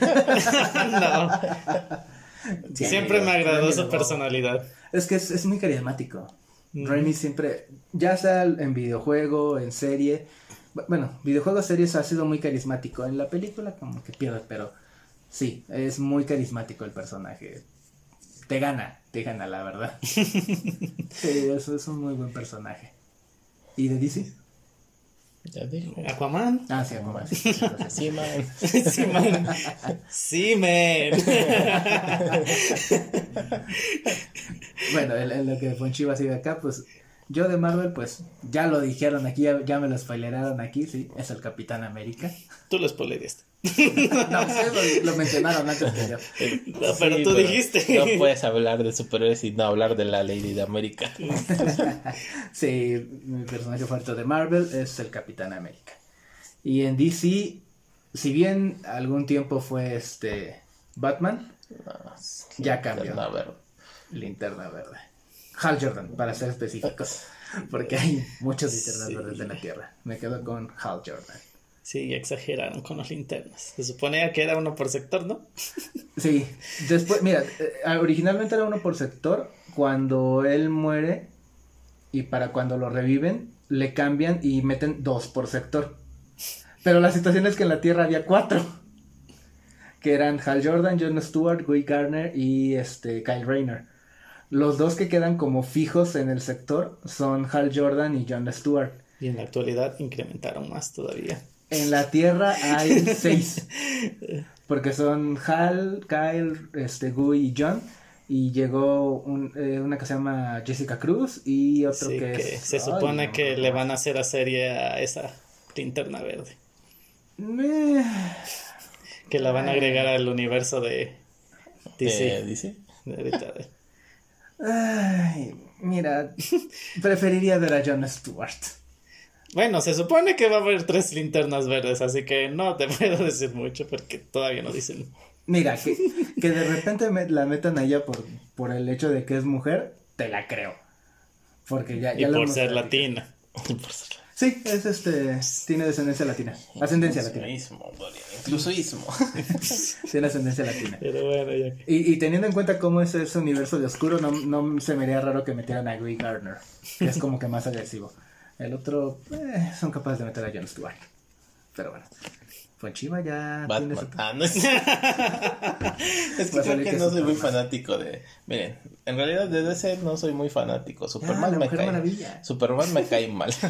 no, siempre me agradó su personalidad. Es que es, es muy carismático. Mm. Raimi siempre, ya sea en videojuego, en serie, bu- bueno, videojuegos, series ha sido muy carismático. En la película como que pierde, pero sí, es muy carismático el personaje. Te gana, te gana, la verdad. sí, eso es un muy buen personaje. ¿Y de DC? Ya digo. Aquaman. Ah, sí, Aquaman, sí, man. Sí, man. Sí, man. Bueno, en, en lo que Fonchiva sigue acá, pues yo de Marvel, pues ya lo dijeron aquí, ya, ya me lo spoileraron aquí, sí, es el Capitán América. Tú lo spoileaste. No, ustedes lo, lo mencionaron antes que yo. No, pero Sí, tú dijiste. No puedes hablar de superhéroes y no hablar de la Lady de América. Sí, mi personaje favorito de Marvel es el Capitán América. Y en DC, si bien algún tiempo fue este Batman, Ya cambió. Linterna Verde. Hal Jordan, para ser específicos. Porque hay muchos linternas Sí. verdes de la Tierra. Me quedo con Hal Jordan. Sí, exageraron con las linternas. Se suponía que era uno por sector, ¿no? Sí, después, mira, eh, originalmente era uno por sector. Cuando él muere y para cuando lo reviven, le cambian y meten dos por sector. Pero la situación es que en la Tierra había cuatro. Que eran Hal Jordan, Jon Stewart, Guy Garner y este Kyle Rayner. Los dos que quedan como fijos en el sector son Hal Jordan y Jon Stewart. Y en la actualidad incrementaron más todavía. En la Tierra hay seis. Porque son Hal, Kyle, este, Guy y John. Y llegó un- eh, una que se llama Jessica Cruz y otro Sí, que, que es... se supone no, que no, le van a hacer a serie a esa linterna verde. Que la van a agregar al universo de DC. Eh, dice. de ahorita de- Ay, mira, preferiría ver a Jon Stewart. Bueno, se supone que va a haber tres linternas verdes, así que no te puedo decir mucho porque todavía no dicen. Mira, que, que de repente me- la metan a ella por, por el hecho de que es mujer, te la creo. Porque ya, Y ya lo por ser latina. Por ser Sí, es este, tiene descendencia latina. Ascendencia latina. Dorian, Inclusivismo. Tiene ascendencia latina. Pero bueno, ya que. Y, y teniendo en cuenta cómo es ese universo de oscuro, no, no se me haría raro que metieran a Guy Gardner, que es como que más agresivo. El otro, eh, son capaces de meter a Jon Stewart. Pero bueno, Fonchiva ya tiene Batman. su... Ah, no es. es que creo que que no soy muy fanático de. Miren, en realidad de DC no soy muy fanático. Ah, Superman la me Mujer cae. Maravilla. Superman me cae mal.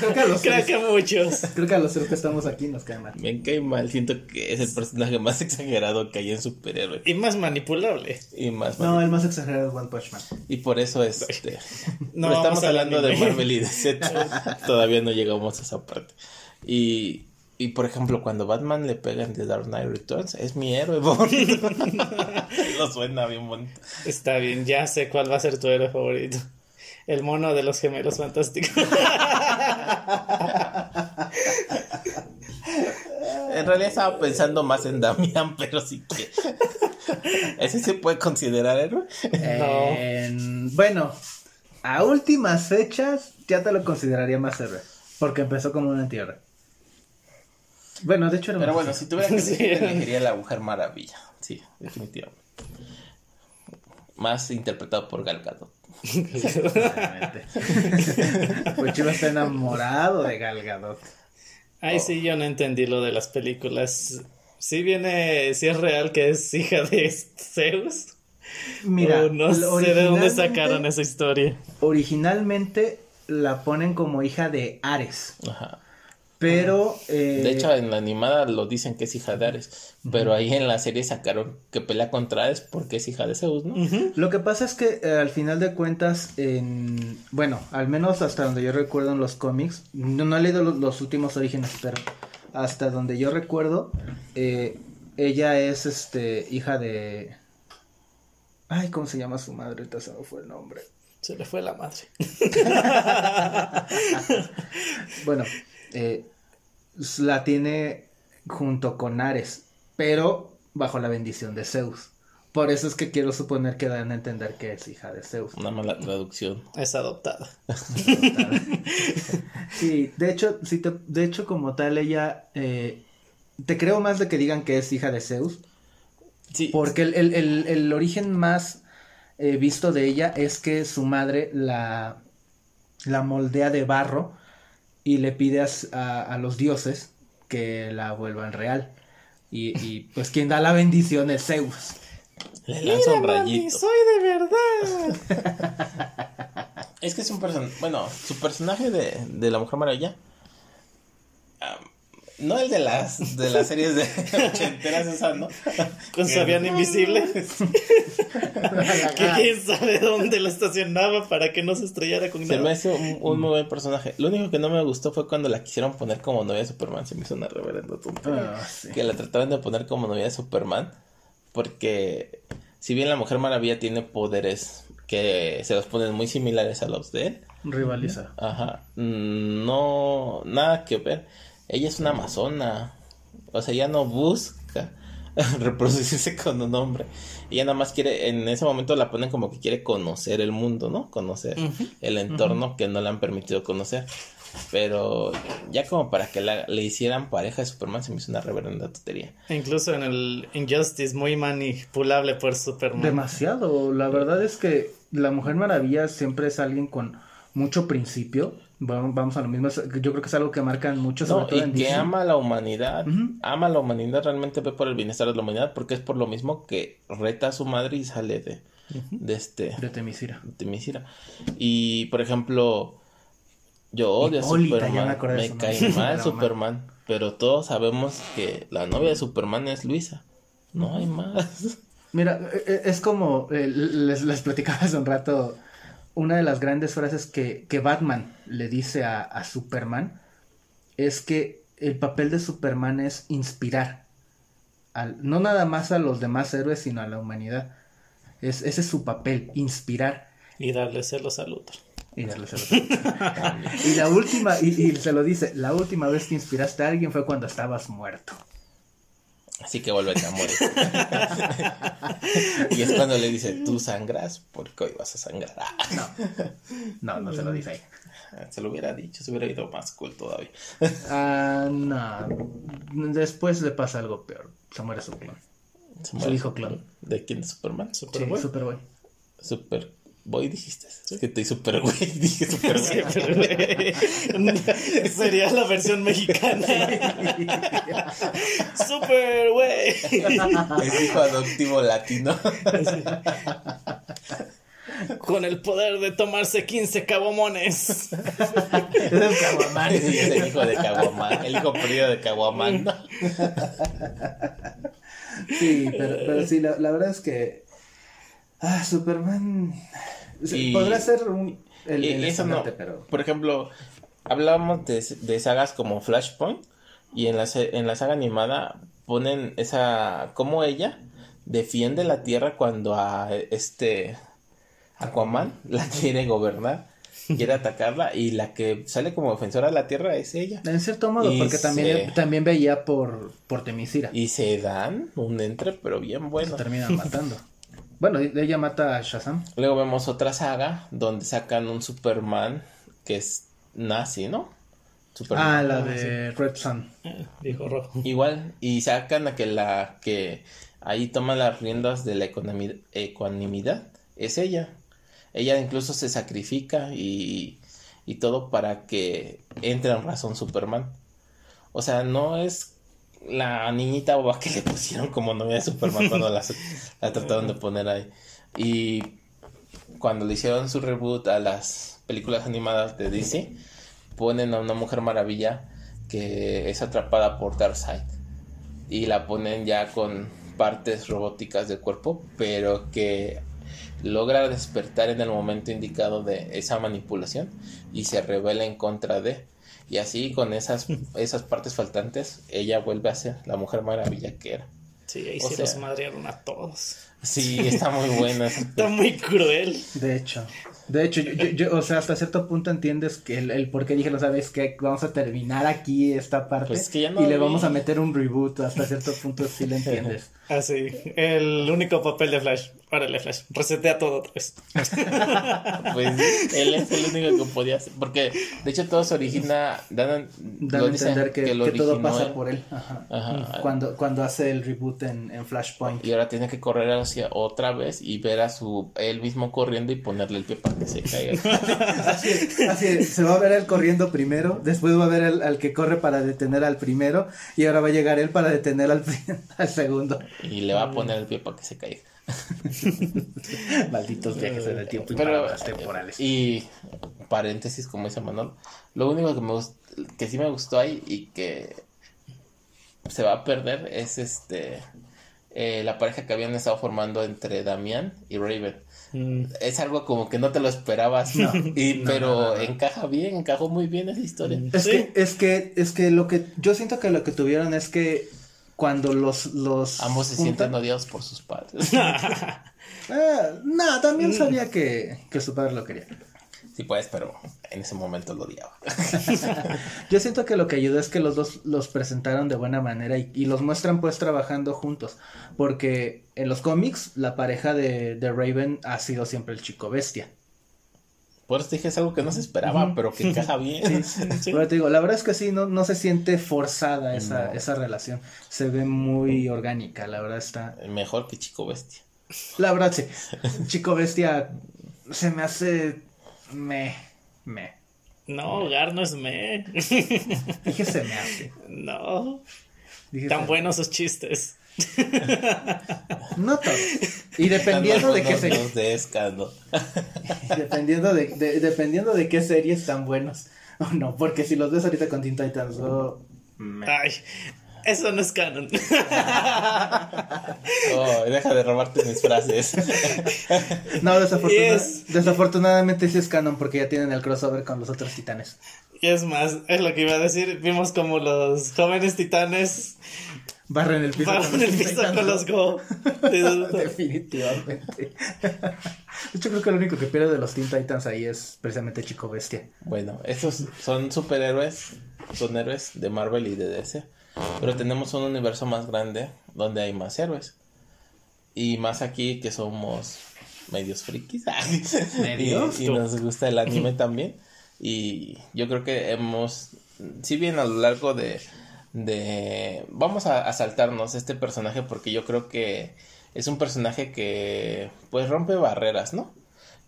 Creo que a los Creo que muchos. creo que a los tres que estamos aquí nos cae mal. me cae mal. Siento que es el personaje más exagerado que hay en superhéroes. Y más manipulable. Y más No, mal. el más exagerado es One Punch Man. Y por eso este. No pero estamos hablando de. Marvel y DC. Todavía no llegamos a esa parte. Y. Y por ejemplo, cuando Batman le pega en The Dark Knight Returns, es mi héroe. Lo suena bien bonito. Está bien, ya sé cuál va a ser tu héroe favorito. El mono de los gemelos fantásticos. En realidad estaba pensando más en Damián, pero sí que. ¿Ese se puede considerar héroe? En- bueno, a últimas fechas ya te lo consideraría más héroe. Porque empezó como un antihéroe. Bueno, de hecho era Pero bueno, si tuviera que Sí. elegiría la Mujer Maravilla. Sí, definitivamente. Más interpretado por Gal Gadot. Pues Chivo está enamorado de Gal Gadot. Ay, sí, yo no entendí lo de las películas. Sí viene, sí es real que es hija de Zeus. Mira, O no sé de dónde originalmente- sacaron esa historia. Originalmente la ponen como hija de Ares. Ajá. Pero. eh, De hecho, en la animada lo dicen que es hija de Ares. Pero ahí en la serie sacaron que pelea contra Ares porque es hija de Zeus, ¿no? Lo que pasa es que eh, al final de cuentas, en, bueno, al menos hasta donde yo recuerdo en los cómics, no, no he leído los, los últimos orígenes, pero hasta donde yo recuerdo, eh, ella es este hija de Ay, ¿cómo se llama su madre? Ahorita se me fue el nombre. Se le fue la madre. Bueno, eh, la tiene junto con Ares, pero bajo la bendición de Zeus. Por eso es que quiero suponer que dan a entender que es hija de Zeus. Una mala traducción. Es adoptada. Sí, de hecho, sí te- de hecho como tal ella, eh, te creo más de que digan que es hija de Zeus, Sí. porque el, el- el- el origen más eh, visto de ella es que su madre la, la moldea de barro y le pide a, a- a los dioses que la vuelvan real. Y, y, pues quien da la bendición es Zeus. Le lanza un rayito. soy de verdad. Es que es un personaje. Bueno, su personaje de, de la Mujer Maravilla. no el de las de las series de ochenteras esas, ¿no? Con su avión invisible. que quién sabe dónde lo estacionaba para que no se estrellara con Se nada. me hace un, un muy buen personaje. Lo único que no me gustó fue cuando la quisieron poner como novia de Superman. Se me hizo una reverenda tontería. Ah, sí. Que la trataban de poner como novia de Superman. Porque si bien la Mujer Maravilla tiene poderes que se los ponen muy similares a los de él. Rivaliza. Ajá. No, nada que ver. Ella es una amazona. O sea, ella no busca reproducirse con un hombre. Ella nada más quiere, en ese momento la ponen como que quiere conocer el mundo, ¿no? Conocer el entorno que no le han permitido conocer. Pero ya como para que la- le hicieran pareja de Superman se me hizo una reverenda tontería. Incluso en el Injustice, muy manipulable por Superman. Demasiado. La verdad es que la Mujer Maravilla siempre es alguien con mucho principio. Vamos, vamos a lo mismo. Yo creo que es algo que marcan mucho, sobre No, todo y en que ama a la humanidad, ama a la humanidad, realmente ve por el bienestar de la humanidad, porque es por lo mismo que reta a su madre y sale de, de este, de Temisira. de Misira. Y por ejemplo, yo odio a Hipólita, Superman, me cae mal Superman, pero todos sabemos que la novia de Superman es Luisa. No hay más. Mira, eh, eh, es como eh, les, les platicaba hace un rato. Una de las grandes frases que, que Batman le dice a, a Superman es que el papel de Superman es inspirar. Al, no nada más a los demás héroes, sino a la humanidad. Es, ese es su papel, inspirar. Y darle celos al. Y darle celos. y la última, y, y se lo dice, la última vez que inspiraste a alguien fue cuando estabas muerto. Así que vuelve a morir. y es cuando le dice, tú sangras porque hoy vas a sangrar. Ah, No, no se lo dice ahí. se lo hubiera dicho, se hubiera ido más cool todavía. Ah, no. Después le pasa algo peor. Se muere su clon. Se Su hijo clon. ¿De quién? ¿De Superman? Sí, Superboy. Superboy. Superboy dijiste. Es que te di Superboy. Dije pero, güey, Sería la versión mexicana. Super, güey. Es hijo adoptivo latino. Con el poder de tomarse 15 cabomones. Es el caguamán. Sí, es el hijo de Caguamán. El hijo perdido de Caguamán. Sí, pero, pero sí, la, la verdad es que. Ah, Superman. Y- Podrá ser un. El, Y el eso no. estandarte, pero. Por ejemplo, hablábamos de, de sagas como Flashpoint. Y en la, se- en la saga animada ponen esa. Como ella defiende la tierra cuando a este. Aquaman la quiere gobernar. Quiere atacarla. Y la que sale como defensora de la tierra es ella. En cierto modo, Y porque también, se- también veía por, por Temisira. Y se dan un entre, pero bien Se bueno. terminan matando. Bueno, ella mata a Shazam. Luego vemos otra saga donde sacan un Superman que es nazi, ¿no? Superman. Ah, la de Red Sun. Dijo rojo. Igual, y sacan a que la que ahí toma las riendas de la ecuanimidad es ella. Ella incluso se sacrifica y, y todo para que entre en razón Superman. O sea, no es la niñita boba que le pusieron como novia de Superman cuando la, la trataron de poner ahí. Y cuando le hicieron su reboot a las películas animadas de DC, ponen a una mujer maravilla que es atrapada por Darkseid y la ponen ya con partes robóticas del cuerpo, pero que logra despertar en el momento indicado de esa manipulación y se revela en contra de y así con esas esas partes faltantes ella vuelve a ser la mujer maravilla que era. Sí, ahí O sí sea- los madrearon a todos. Sí, está muy buena. Está muy cruel. De hecho. De hecho, yo, yo, yo, o sea, hasta cierto punto entiendes que el, el por qué dije, no sabes qué, vamos a terminar aquí esta parte Pues que ya no y le vamos a meter un reboot, hasta cierto punto sí lo entiendes. Así, el único papel de Flash. Órale, Flash, resetea todo otra vez. Pues él es el único que podía hacer. Porque de hecho todo se origina. Dan, Dan lo entender que, lo que todo pasa él, por él. Ajá. Ajá. Cuando, cuando hace el reboot en, en Flashpoint. Y ahora tiene que correr hacia otra vez y ver a su él mismo corriendo y ponerle el pie para que se caiga. Así, así, se va a ver él corriendo primero, después va a ver al, al que corre para detener al primero y ahora va a llegar él para detener al segundo. Y le va a poner el pie para que se caiga. Malditos viajes en el tiempo y Pero, temporales. y paréntesis, como dice Manolo, lo único que me que sí me gustó ahí y que se va a perder es este eh, la pareja que habían estado formando entre Damián y Raven. Mm, Es algo como que no te lo esperabas, y, no, pero no, no, no. encaja bien, encajó muy bien esa historia. Es Sí. que, es que, es que lo que, yo siento que lo que tuvieron es que cuando los, los Ambos se juntan- sienten odiados por sus padres. Ah, no, también sabía que, que su padre lo quería. sí, pues, pero en ese momento lo odiaba. Yo siento que lo que ayudó es que los dos los presentaron de buena manera y, y los muestran pues trabajando juntos. Porque en los cómics la pareja de, de Raven ha sido siempre el chico bestia. Por eso dije, es algo que no se esperaba, pero que encaja bien. sí. Pero te digo, la verdad es que sí, no, no se siente forzada esa, No. esa relación. Se ve muy orgánica, la verdad está. Mejor que Chico Bestia. La verdad sí. Chico bestia se me hace me me. No, Gar no es me. Dije se me hace. No, Dije tan se- buenos sus chistes. No todo. Y dependiendo de qué serie, de escándalo. dependiendo de, de- dependiendo de qué series están buenos o no, porque si los ves ahorita con Teen Titans oh, me. Ay, eso no es canon. Oh, deja de robarte mis frases. No, desafortuna- Yes. desafortunadamente sí es canon porque ya tienen el crossover con los otros titanes. Y es más, es lo que iba a decir. Vimos como los jóvenes titanes Barren el piso. barran con el piso con los Go. Definitivamente. De hecho, creo que lo único que pierde de los Teen Titans ahí es precisamente Chico Bestia. Bueno, estos son superhéroes, son héroes de Marvel y de DC. Pero tenemos un universo más grande donde hay más héroes. Y más aquí que somos medios frikis. ¿Medios? Y, y nos gusta el anime también. Y yo creo que hemos, si bien a lo largo de, de vamos a, a saltarnos este personaje porque yo creo que es un personaje que pues rompe barreras, ¿no?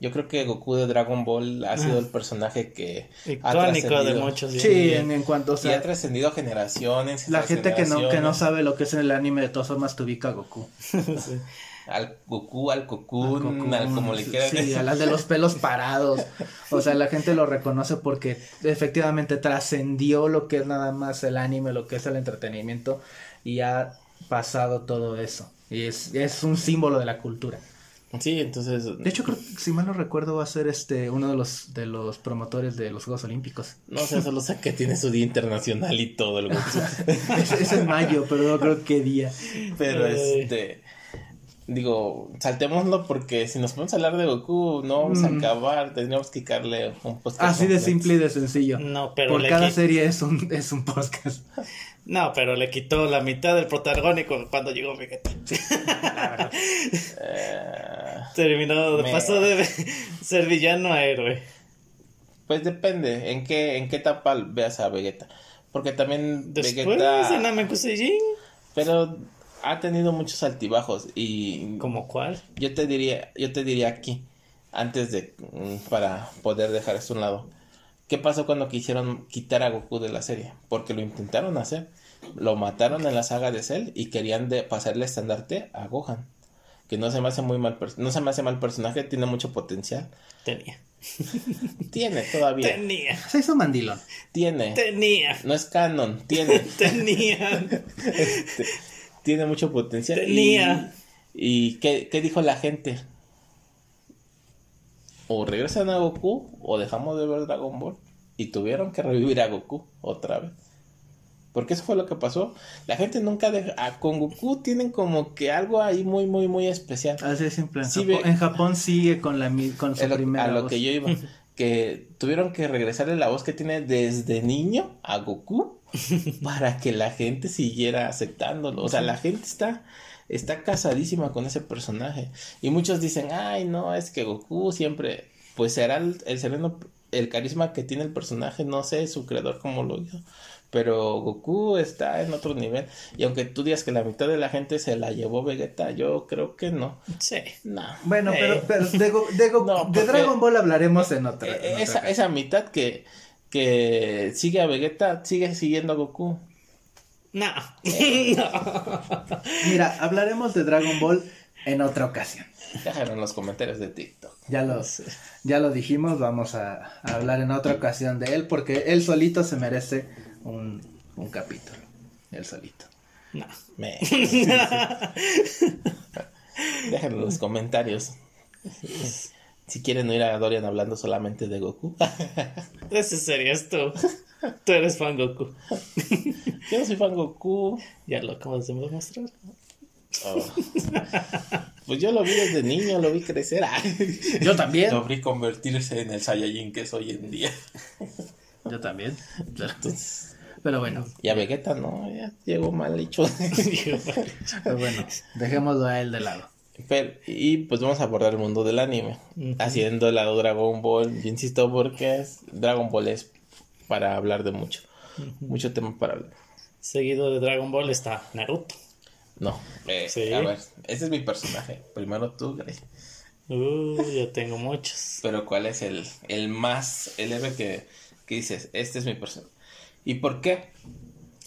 Yo creo que Goku de Dragon Ball ha sido el personaje que ha Icónico de trascendido. muchos. Sí, en, en cuanto, o y ha trascendido generaciones. la gente que no, que no sabe lo que es el anime de todas formas te ubica a Goku. Sí. Al Goku, al Cocoon, Al Goku, al como le sí, quieran Sí, a las de los pelos parados. O sea, la gente lo reconoce porque efectivamente trascendió lo que es nada más el anime, lo que es el entretenimiento y ha pasado todo eso. Y es, es un símbolo de la cultura. Sí, entonces. De hecho, creo que, si mal no recuerdo, va a ser este uno de los de los promotores de los Juegos Olímpicos. No sé, solo sé que tiene su día internacional y todo el Goku. es, es en mayo, pero no creo qué día. Pero este. Digo, saltémoslo porque si nos podemos hablar de Goku, no vamos Mm. a acabar. Tendríamos que dedicarle un post. Así de simple y de sencillo. No, pero Por le cada serie es un, es un podcast. No, pero le quitó la mitad del protagónico cuando llegó Vegeta. Eh, Terminó, Me- pasó de ser villano a héroe. pues depende en qué, en qué etapa veas a Vegeta. Porque también Después Vegeta. de Namekusei Pero ha tenido muchos altibajos y ¿Como cuál? yo te diría, yo te diría aquí, antes de mm, para poder dejar esto a un lado, ¿qué pasó cuando quisieron quitar a Goku de la serie? Porque lo intentaron hacer, lo mataron en la saga de Cell y querían de pasarle estandarte a Gohan, que no se me hace muy mal, no se me hace mal personaje, tiene mucho potencial, Tenía. tiene todavía, Tenía. Se hizo mandilón. tiene, Tenía. no es canon, tiene, Tenía. Tiene mucho potencial. y- Tenía. ¿Y qué, qué dijo la gente? O regresan a Goku o dejamos de ver Dragon Ball. Y tuvieron que revivir a Goku otra vez. Porque eso fue lo que pasó. La gente nunca deja. ah, con Goku tienen como que algo ahí muy, muy, muy especial. Así es simple. En, Sí, Japón, ve- en Japón sigue con, la, con su lo- primera a lo voz. que yo iba. Que tuvieron que regresarle la voz que tiene desde niño a Goku para que la gente siguiera aceptándolo. O sea, la gente está, está casadísima con ese personaje. Y muchos dicen, ay, no, es que Goku siempre, pues será el, el sereno, el carisma que tiene el personaje, no sé, su creador como lo hizo. Pero Goku está en otro nivel. Y aunque tú digas que la mitad de la gente se la llevó Vegeta, yo creo que no. Sí. No. Bueno, Eh. pero, pero de, Go- de, Go- No, de porque- Dragon Ball hablaremos en otra. en Eh, otra esa, esa mitad que, que sigue a Vegeta, sigue siguiendo a Goku. No. Mira, hablaremos de Dragon Ball en otra ocasión. Déjalo en los comentarios de TikTok. Ya lo, ya lo dijimos, vamos a, a hablar en otra ocasión de él porque él solito se merece un, un capítulo. Él solito. No. Me... Déjenlo en los comentarios. Si quieren oír a Dorian hablando solamente de Goku. Ese serías tú. Tú eres fan Goku. Yo no soy fan Goku. Ya lo acabas de demostrar. Oh. Pues yo lo vi desde niño, lo vi crecer. Yo también. Lo vi convertirse en el Saiyajin que es hoy en día. Yo también. Pero, Entonces, pero bueno, y a Vegeta no, ya llegó mal hecho. pero bueno, dejémoslo a él de lado. Pero- y pues vamos a abordar el mundo del anime, haciendo el lado Dragon Ball. Yo insisto porque es- Dragon Ball es para hablar de mucho, mucho tema para hablar. Seguido de Dragon Ball está Naruto. No, eh, Sí. a ver, ese es mi personaje. Primero tú, Grey. Uh, yo tengo muchos. Pero ¿cuál es el, el más, el héroe que, que dices, este es mi personaje? ¿Y por qué?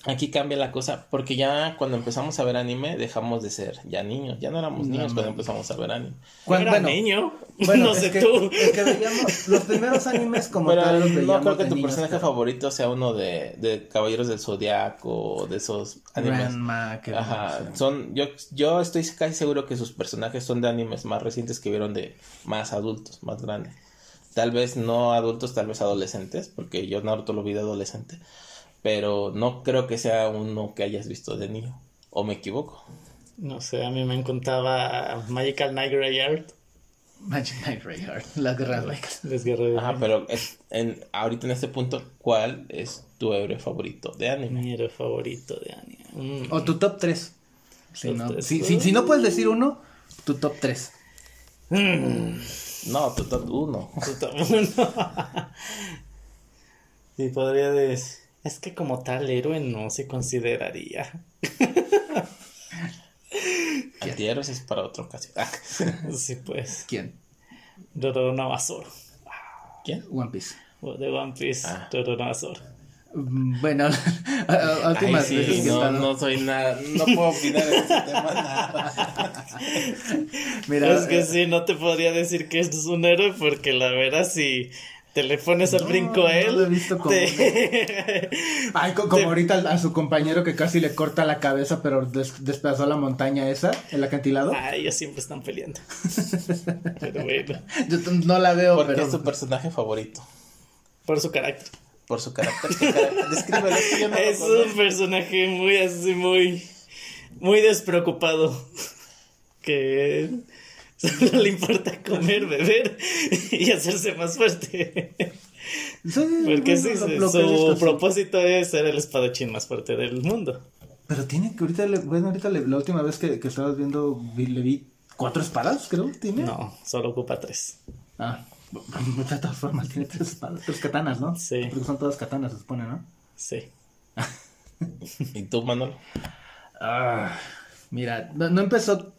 Aquí cambia la cosa, porque ya cuando empezamos a ver anime dejamos de ser ya niños, ya no éramos No, niños cuando no. empezamos a ver anime. Cuan- Era bueno, niño. Bueno, no es sé que, tú. es que veíamos los primeros animes como Pero tal los no creo que tu personaje favorito sea uno de, de Caballeros del Zodiaco o de esos animes. Ranma, que Ajá, son, yo, yo estoy casi seguro que sus personajes son de animes más recientes que vieron de más adultos, más grandes. Tal vez no adultos, tal vez adolescentes, porque yo Naruto lo vi de adolescente, pero no creo que sea uno que hayas visto de niño, o me equivoco. No sé, a mí me encantaba Magical Night Greyheart. Magic Knight Rayheart, la guerra de Lakers. Les guerreros. Ajá, pero es- en, ahorita en este punto, ¿cuál es tu héroe favorito de anime? Mi héroe favorito de anime. Mm. O tu top 3. Si Top no, tres. si, si- si no puedes decir uno, tu top 3. Mm. No, tu top uno. Puta, bueno. Sí, podría decir. Es que como tal héroe no se consideraría. Antihéroes es para otra ocasión. Sí, pues. ¿Quién? Roronoa-Zoro. ¿Quién? One Piece. De One Piece. Ah. Roronoa-Zoro. Mm, Bueno, a- Ay, últimas sí, veces que no, estado- no soy nada, no puedo opinar en ese tema nada. Mira, es que eh, sí, no te podría decir que es un héroe porque la verdad si te le pones al No, brinco no a él. lo he visto como- te- Ay, co- como te- ahorita a su compañero que casi le corta la cabeza, pero des- despedazó la montaña esa, el acantilado. Ay, ellos siempre están peleando. Pero bueno, Yo no la veo, Porque pero es tu personaje favorito. por su carácter. Por su carácter. Descríbelo, es que yo no lo es un personaje muy así, muy, muy despreocupado. Que solo le importa comer, beber y hacerse más fuerte. Sí, Porque sí, su propósito es ser el espadachín más fuerte del mundo. Pero tiene que ahorita, le- bueno, ahorita le- la última vez que, que estabas viendo, vi- le vi cuatro espadas, creo, tiene. No, solo ocupa tres. Ah, de todas formas, tiene tres espadas, tres katanas, ¿no? Sí. Porque son todas katanas, se supone, ¿no? Sí. ¿Y tú, Manolo? Ah, mira, no, no empezó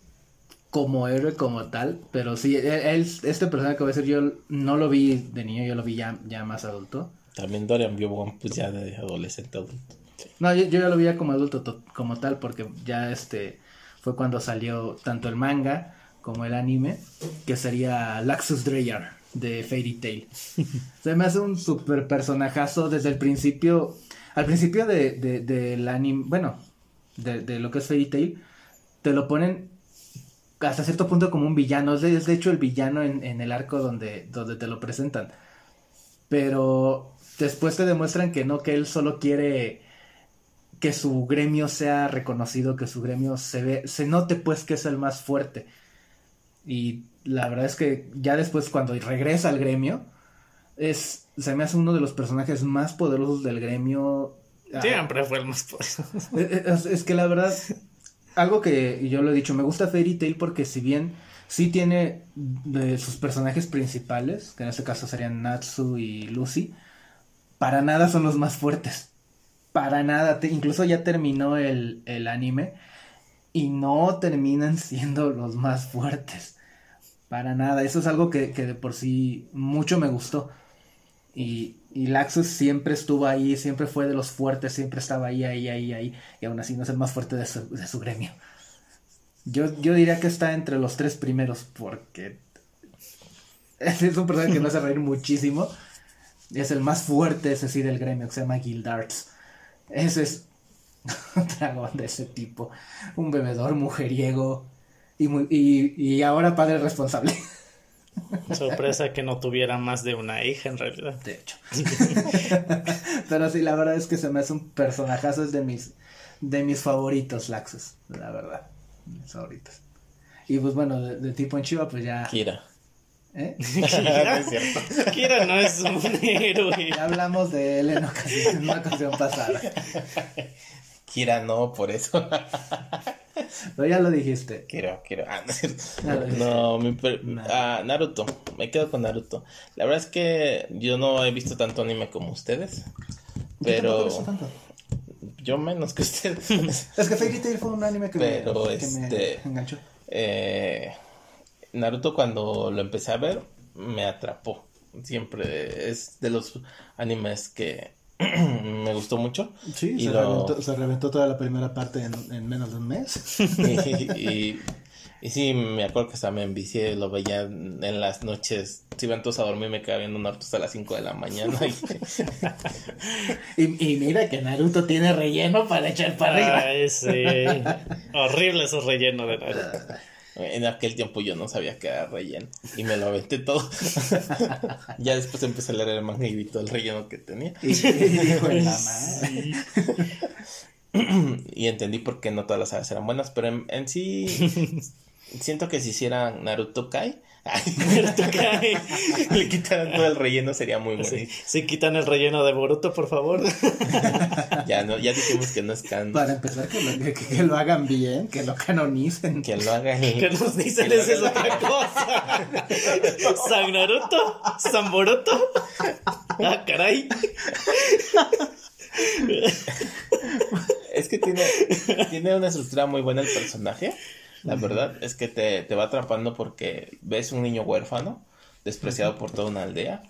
como héroe como tal, pero sí, él, él- este personaje que voy a decir, yo no lo vi de niño, yo lo vi ya, ya más adulto. También Dorian vio One Piece ya de adolescente adulto. No, yo, yo ya lo vi ya como adulto to- como tal, porque ya este fue cuando salió tanto el manga como el anime, que sería Laxus Dreyar de Fairy Tail. Se me hace un super personajazo desde el principio, al principio de, de- del anime, bueno, de, de lo que es Fairy Tail, te lo ponen hasta cierto punto como un villano, es de, es de hecho el villano en, en el arco donde, donde te lo presentan. Pero después te demuestran que no, que él solo quiere que su gremio sea reconocido, que su gremio se ve, se note pues que es el más fuerte. Y la verdad es que ya después cuando regresa al gremio, es, se me hace uno de los personajes más poderosos del gremio. Ah, Siempre fue el más poderoso. Es, es que la verdad, algo que yo lo he dicho, me gusta Fairy Tail porque si bien sí tiene de sus personajes principales, que en este caso serían Natsu y Lucy, para nada son los más fuertes. Para nada, te- incluso ya terminó el, el anime y no terminan siendo los más fuertes. Para nada, eso es algo que, que de por sí mucho me gustó. Y, y Laxus siempre estuvo ahí, siempre fue de los fuertes, siempre estaba ahí, ahí, ahí, ahí. Y aún así no es el más fuerte de su, de su gremio. Yo, yo diría que está entre los tres primeros porque es un personaje que me hace reír muchísimo. Es el más fuerte, ese sí, del gremio, que se llama Gildarts. Ese es un dragón de ese tipo. Un bebedor mujeriego. Y, muy, y, y ahora padre responsable. Sorpresa que no tuviera más de una hija en realidad. De hecho. Pero sí, la verdad es que se me hace un personajazo. Es de mis, de mis favoritos, Laxus. La verdad. Mis favoritos. Y pues bueno, de, de tipo en Chiva, pues ya. Kira. ¿eh? Kira, es cierto. Kira no es un héroe. Ya hablamos de él en, ocasión, en una ocasión pasada. Kira no, por eso. Pero ya lo dijiste. Quiero, quiero. Ah, no. No, mi per- No. ah, Naruto. Me quedo con Naruto. La verdad es que yo no he visto tanto anime como ustedes. Pero Yo tanto. yo menos que ustedes. Es que Fairy Tail fue un anime que, Pero, me, que me este, enganchó. Eh, Naruto cuando lo empecé a ver me atrapó. Siempre es de los animes que me gustó mucho. Sí, y se, lo- reventó, se reventó toda la primera parte en, en menos de un mes. y, y, y sí, me acuerdo que hasta me envicié, lo veía en las noches. Si iban todos a dormir, me quedaba viendo Naruto hasta las 5 de la mañana. Y, Y, y mira que Naruto tiene relleno para echar para arriba. Ay, sí. Horrible esos rellenos de Naruto. En aquel tiempo yo no sabía que era relleno. Y me lo aventé todo. ya después empecé a leer el manga y vi todo el relleno que tenía. Y, y dijo en la madre. y entendí por qué no todas las sagas eran buenas, pero en, en sí siento que si hicieran Naruto Kai. Le quitaran todo el relleno sería muy bueno. Sí, sí, quitan el relleno de Boruto, por favor. Ya no, ya dijimos que no es can Para empezar, que lo, que, que lo hagan bien, que lo canonicen. que lo haga el- Que nos dicen que lo esa es otra cosa. San Naruto, San Boruto. Ah, caray. Es que tiene, tiene una estructura muy buena el personaje. La verdad es que te, te va atrapando porque ves un niño huérfano, despreciado por toda una aldea,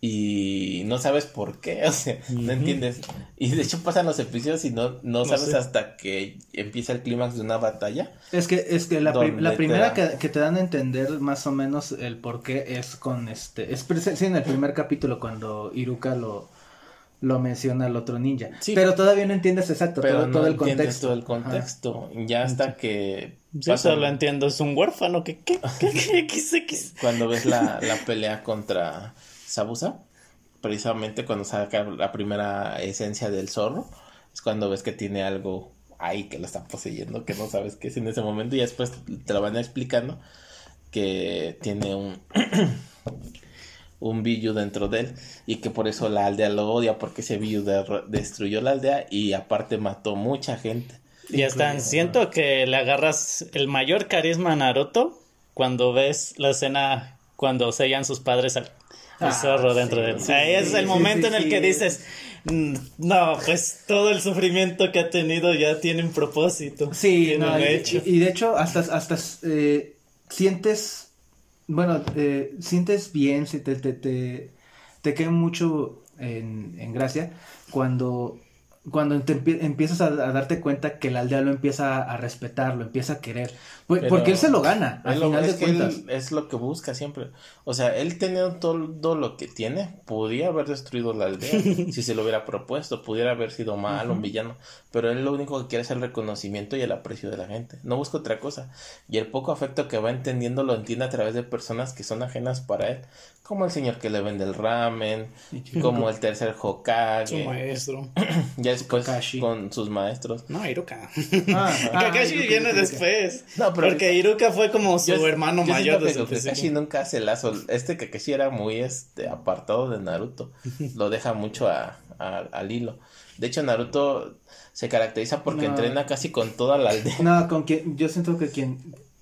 y no sabes por qué, o sea, no entiendes. Y de hecho pasan los episodios y no, no sabes sé. hasta que empieza el clímax de una batalla. Es que, es que la, te primera da- que, que te dan a entender más o menos el por qué es con este. Es sí, en el primer capítulo cuando Iruka lo, lo menciona al otro ninja. Sí. Pero todavía no entiendes exacto Pero todo, no todo el contexto. todo el Ajá. contexto. Ya hasta que Yo solo entiendo, es un huérfano. ¿Qué, qué, qué, qué, XX? cuando ves la, la pelea contra Sabusa, precisamente cuando saca la primera esencia del zorro, es cuando ves que tiene algo ahí que lo está poseyendo, que no sabes qué es en ese momento, y después te lo van explicando que tiene un un Biyu dentro de él y que por eso la aldea lo odia porque ese Biyu de- destruyó la aldea y aparte mató mucha gente. Y hasta siento que le agarras el mayor carisma a Naruto cuando ves la escena cuando sellan sus padres al, al Ah, zorro dentro sí, de él. sí, Ahí es el momento sí, en el sí. que dices, "Mm, no, pues todo el sufrimiento que ha tenido ya tiene un propósito. Sí, tiene no, un y, hecho. y- y de hecho hasta, hasta eh, sientes, bueno, eh, sientes bien, si te, te, te, te mucho en, en gracia cuando, cuando te empie- empiezas a, darte cuenta que la aldea lo empieza a, respetar, lo empieza a querer, Pero porque él se lo gana, al final es de que cuentas. él es lo que busca siempre. O sea, él teniendo todo lo que tiene, podría haber destruido la aldea si se lo hubiera propuesto, pudiera haber sido malo, un villano, pero él lo único que quiere es el reconocimiento y el aprecio de la gente. No busca otra cosa. Y el poco afecto que va entendiendo lo entiende a través de personas que son ajenas para él, como el señor que le vende el ramen, como el tercer Su Hokage. maestro. Ya Ya después Kakashi. con sus maestros. No, Iruka. Ah, ah, Kakashi Iruka, viene Iruka. después. No, pero- porque Iruka fue como su Yo- hermano yo mayor desde que Kakashi nunca hace lazo. Este Kakashi era muy este apartado de Naruto. Lo deja mucho a, a- al hilo. De hecho, Naruto se caracteriza porque No. entrena casi con toda la aldea. No, con quien, yo siento que quien,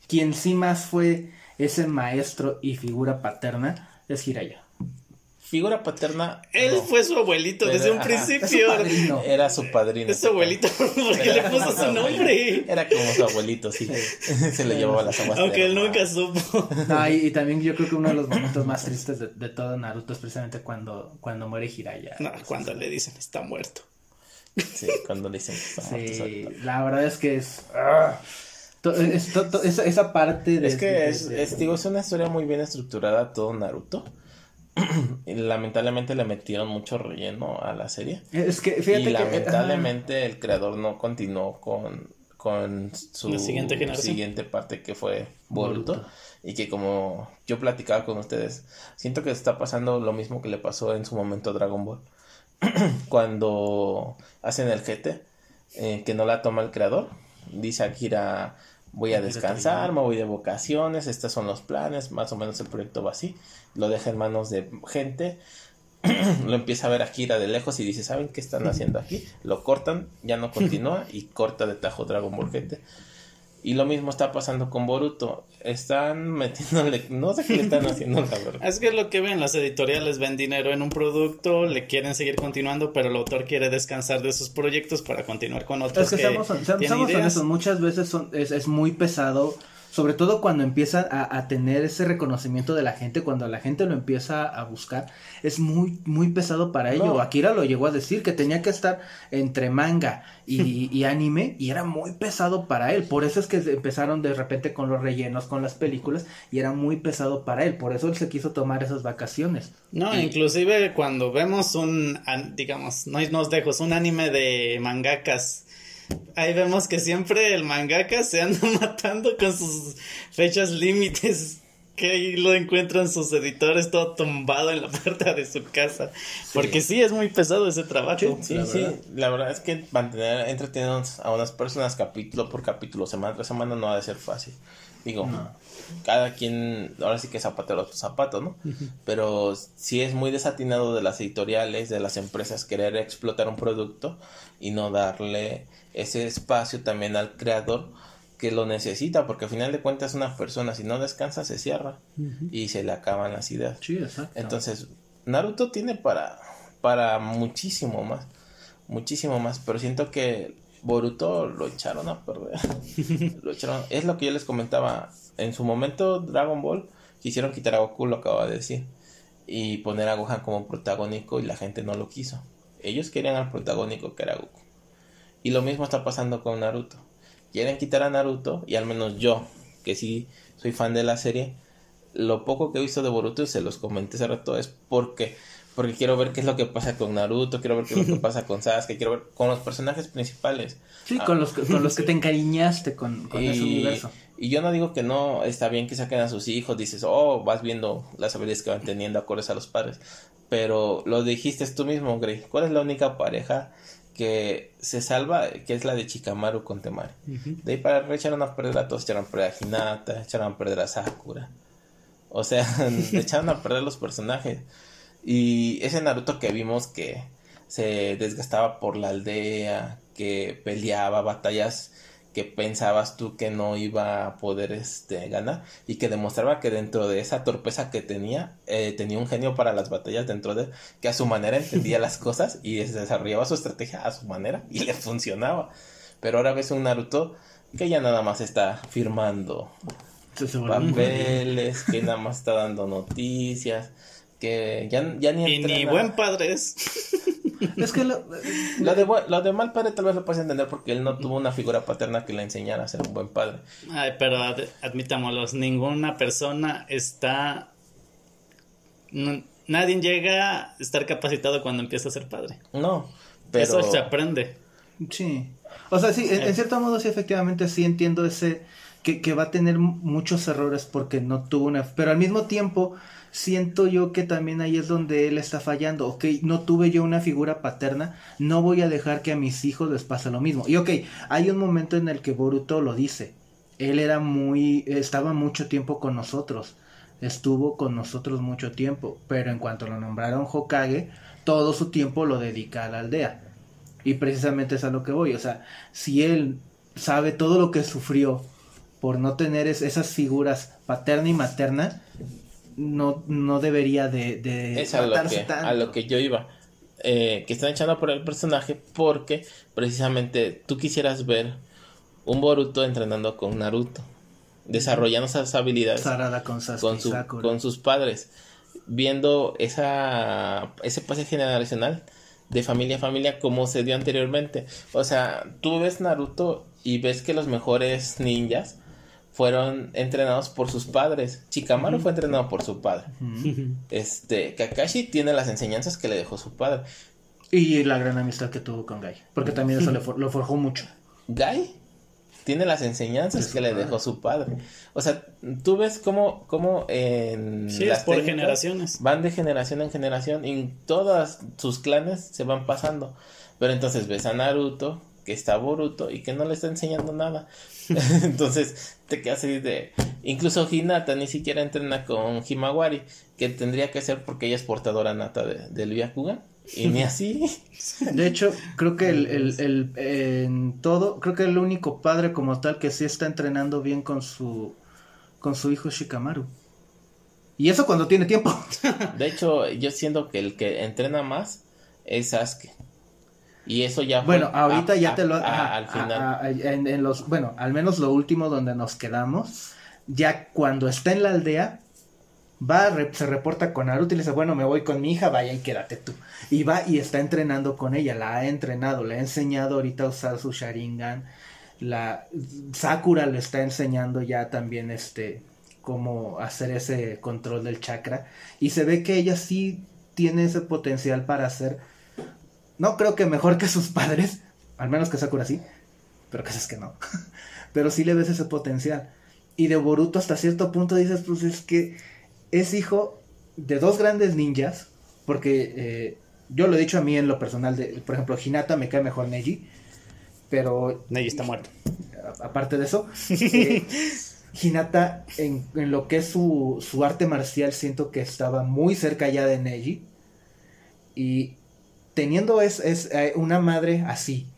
quien sí más fue ese maestro y figura paterna es Hiraya. Figura paterna. Él no. fue su abuelito Pero, desde un ajá. principio. Es su padrino. Era su padrino. Es su abuelito, porque Era le puso su nombre. Era como su abuelito, sí. Se le llevaba las aguas. Aunque él nunca supo. No, y, y también yo creo que uno de los momentos más tristes de, de todo Naruto es precisamente cuando, cuando muere Hiraya. No, cuando le dicen está muerto. Sí, cuando dicen que está muerto, Sí, la verdad es que es... ah, to- es- to- to- esa, esa parte de... Es que de- es, de- es, digo, es una historia muy bien estructurada todo Naruto. Y lamentablemente le metieron mucho relleno a la serie. Es que fíjate y que... lamentablemente el creador no continuó con, con su La siguiente generación. siguiente parte que fue Boruto. Boruto. Y que como yo platicaba con ustedes, siento que está pasando lo mismo que le pasó en su momento a Dragon Ball. Cuando hacen el GT, eh, que no la toma el creador, dice Akira, voy a descansar, me voy de vacaciones, estos son los planes, más o menos el proyecto va así, lo deja en manos de gente, lo empieza a ver Akira de lejos y dice, ¿saben qué están haciendo aquí? Lo cortan, ya no continúa y corta de tajo Dragon Ball GT. Y lo mismo está pasando con Boruto. Están metiéndole, no sé qué le están haciendo, la verdad. Es que es lo que ven, las editoriales ven dinero en un producto, le quieren seguir continuando, pero el autor quiere descansar de sus proyectos para continuar con otros Es que, que tienen ideas. honestos, muchas veces son, es, es muy pesado, sobre todo cuando empiezan a, a tener ese reconocimiento de la gente, cuando la gente lo empieza a buscar, es muy, muy pesado para ello. No. Akira lo llegó a decir que tenía que estar entre manga y, y anime y era muy pesado para él. Por eso es que empezaron de repente con los rellenos, con las películas y era muy pesado para él. Por eso él se quiso tomar esas vacaciones. No, Y- inclusive cuando vemos un, digamos, no nos dejos, un anime de mangakas, ahí vemos que siempre el mangaka se anda matando con sus fechas límites, que ahí lo encuentran sus editores todo tumbado en la puerta de su casa, porque sí es muy pesado ese trabajo. Sí, La sí, verdad. la verdad es que mantener entreteniendo a unas personas capítulo por capítulo, semana tras semana, no ha de ser fácil. Digo, No. cada quien, ahora sí que zapatero a su zapato, ¿no? Pero sí es muy desatinado de las editoriales, de las empresas, querer explotar un producto y no darle ese espacio también al creador que lo necesita, porque al final de cuentas una persona si no descansa se cierra y se le acaban las ideas. Sí, exacto. Entonces, Naruto tiene para, para muchísimo más. Muchísimo más. Pero siento que Boruto lo echaron a perder. lo echaron. Es lo que yo les comentaba. En su momento, Dragon Ball quisieron quitar a Goku, lo acaba de decir. Y poner a Gohan como protagónico y la gente no lo quiso. Ellos querían al protagónico que era Goku. Y lo mismo está pasando con Naruto. Quieren quitar a Naruto y al menos yo, que sí soy fan de la serie, lo poco que he visto de Boruto y se los comenté hace rato es porque porque quiero ver qué es lo que pasa con Naruto, quiero ver qué es lo que pasa con Sasuke, quiero ver con los personajes principales. Sí, Ah. con los que, con los que te encariñaste con, con ese Y, universo. y yo no digo que no está bien que saquen a sus hijos, dices, oh, vas viendo las habilidades que van teniendo acordes a los padres. Pero lo dijiste tú mismo, Grey. ¿Cuál es la única pareja que se salva? Que es la de Chikamaru con Temari. De ahí para arriba echaron a perder a todos, echaron a perder a Hinata, echaron a perder a Sakura. O sea, echaron a perder los personajes. Y ese Naruto que vimos que se desgastaba por la aldea, que peleaba batallas que pensabas tú que no iba a poder este, ganar y que demostraba que dentro de esa torpeza que tenía, eh, tenía un genio para las batallas dentro de él, que a su manera entendía las cosas y desarrollaba su estrategia a su manera y le funcionaba. Pero ahora ves un Naruto que ya nada más está firmando papeles, que nada más está dando noticias, que ya, ya ni Y ni buen padre es. Es que lo, Lo de, bu- lo de mal padre tal vez lo puedes entender porque él no tuvo una figura paterna que le enseñara a ser un buen padre. Ay, pero ad- admitámoslo, ninguna persona está... nadie llega a estar capacitado cuando empieza a ser padre. No, pero... Eso se aprende. Sí. O sea, sí, en, Eh. en cierto modo sí, efectivamente sí entiendo ese, que, que va a tener muchos errores porque no tuvo una... Pero al mismo tiempo siento yo que también ahí es donde él está fallando. Ok, no tuve yo una figura paterna, no voy a dejar que a mis hijos les pase lo mismo. Y ok, hay un momento en el que Boruto lo dice. Él era muy, estaba mucho tiempo con nosotros. Estuvo con nosotros mucho tiempo. Pero en cuanto lo nombraron Hokage, todo su tiempo lo dedica a la aldea. Y precisamente es a lo que voy. O sea, si él sabe todo lo que sufrió por no tener esas figuras paterna y materna, no, no debería de, de es a lo, que, a lo que yo iba. Eh, que están echando por el personaje porque precisamente tú quisieras ver un Boruto entrenando con Naruto, desarrollando esas habilidades con, con, con, sus padres, viendo esa, ese pase generacional de familia a familia como se dio anteriormente. O sea, tú ves Naruto y ves que los mejores ninjas fueron entrenados por sus padres. Chikamaru fue entrenado por su padre. Este, Kakashi tiene las enseñanzas que le dejó su padre. Y la gran amistad que tuvo con Gai, porque también eso le lo forjó mucho. Gai tiene las enseñanzas que le dejó su padre. O sea, tú ves cómo, cómo en sí, las por generaciones. Van de generación en generación y todas sus clanes se van pasando. Pero entonces ves a Naruto, que está Boruto y que no le está enseñando nada. Entonces te quedas así de... Incluso Hinata ni siquiera entrena con Himawari, que tendría que ser porque ella es portadora nata de, del Byakugan. Y ni así. De hecho, creo que el, el, el, en todo, creo que el único padre como tal que sí está entrenando bien con su, con su hijo Shikamaru. Y eso cuando tiene tiempo. De hecho, yo siento que el que entrena más es Sasuke. Y eso ya fue Bueno, ahorita ya te lo... al final. en, los, bueno, al menos lo último donde nos quedamos, ya cuando está en la aldea, va, se reporta con Naruto y le dice, bueno, me voy con mi hija, vaya y quédate tú. Y va y está entrenando con ella, la ha entrenado, le ha enseñado ahorita a usar su Sharingan. La Sakura le está enseñando ya también este cómo hacer ese control del chakra y se ve que ella sí tiene ese potencial para hacer no creo que mejor que sus padres, al menos que Sakura sí, pero que es que no. pero sí le ves ese potencial. Y de Boruto hasta cierto punto dices, pues es que es hijo de dos grandes ninjas, porque eh, yo lo he dicho a mí en lo personal, de, por ejemplo, Hinata me cae mejor Neji, pero... Neji está muerto. Aparte de eso, eh, Hinata en, en, lo que es su, su arte marcial siento que estaba muy cerca ya de Neji. Y teniendo es, es eh, una madre así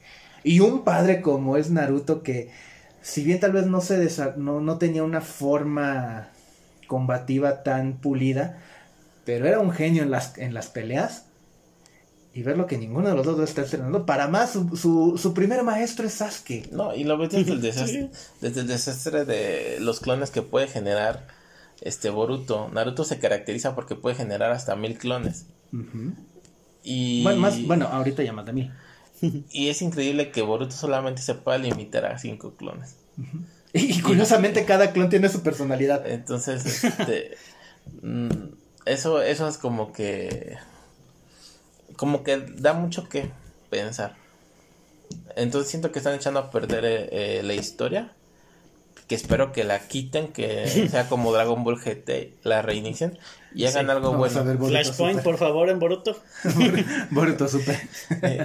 y un padre como es Naruto que si bien tal vez no se no, no tenía una forma combativa tan pulida, pero era un genio en las, en las peleas. Y ver lo que ninguno de los dos está entrenando. Para más, su, su, su, primer maestro es Sasuke. No, y lo ves desde el desastre, desde el desastre de los clones que puede generar este Boruto. Naruto se caracteriza porque puede generar hasta mil clones. Y... Bueno, más, bueno, ahorita ya más de mí. y es increíble que Boruto solamente se pueda limitar a cinco clones. Y curiosamente cada clon tiene su personalidad. Entonces, este, mm, eso, eso es como que, como que da mucho que pensar. Entonces siento que están echando a perder eh, la historia que espero que la quiten, que sea como Dragon Ball GT, la reinicien y hagan algo bueno. Flashpoint, por favor, en Boruto. Boruto Super.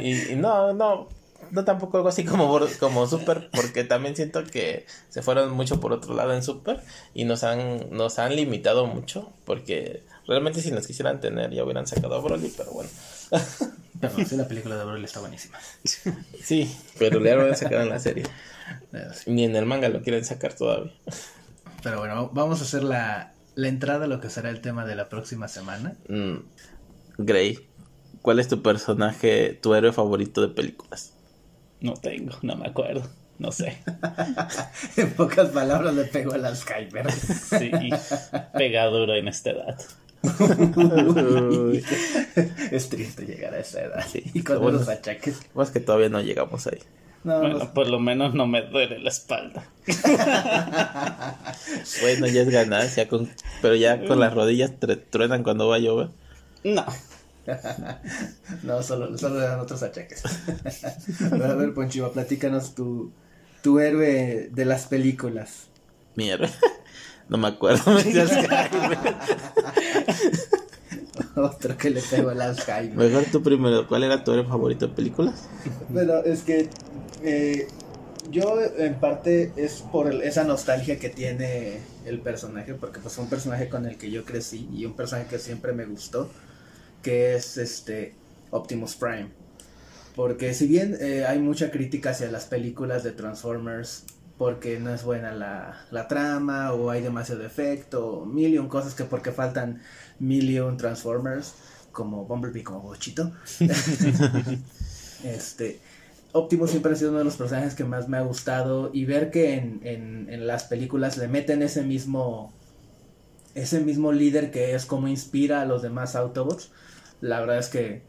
y, no, no, no tampoco algo así como, como Super, porque también siento que se fueron mucho por otro lado en Super y nos han, nos han limitado mucho, porque realmente si nos quisieran tener ya hubieran sacado a Broly, pero bueno. Pero sí, la película de Broly está buenísima. Sí, pero le han sacado en la serie. Ni en el manga lo quieren sacar todavía. Pero bueno, vamos a hacer la, la entrada a lo que será el tema de la próxima semana. Mm. Gray, ¿cuál es tu personaje, tu héroe favorito de películas? No tengo, no me acuerdo. No sé. en pocas palabras le pego al Alzheimer. sí, pega duro en esta edad. es triste llegar a esa edad. Y con los achaques. Más que todavía no llegamos ahí bueno, por lo menos no me duele la espalda. bueno, ya es ganancia, con, pero ya con las rodillas truenan cuando va a llover. No. no, solo, solo dan otros achaques. a ver, Ponchiva, platícanos tu, tu héroe de las películas. Mierda. No me acuerdo. me. Otro que le pegó el Alzheimer. Mejor tú primero. ¿Cuál era tu héroe favorito de películas? Bueno, es que eh, yo en parte es por el- esa nostalgia que tiene el personaje, porque pues fue un personaje con el que yo crecí y un personaje que siempre me gustó, que es este Optimus Prime. Porque si bien eh, hay mucha crítica hacia las películas de Transformers, porque no es buena la, la trama, o hay demasiado efecto, o mil y un cosas que porque faltan mil y un Transformers, como Bumblebee, como Bochito. este, Optimus siempre ha sido uno de los personajes que más me ha gustado y ver que en, en, en las películas le meten ese mismo ese mismo líder que es como inspira a los demás Autobots, la verdad es que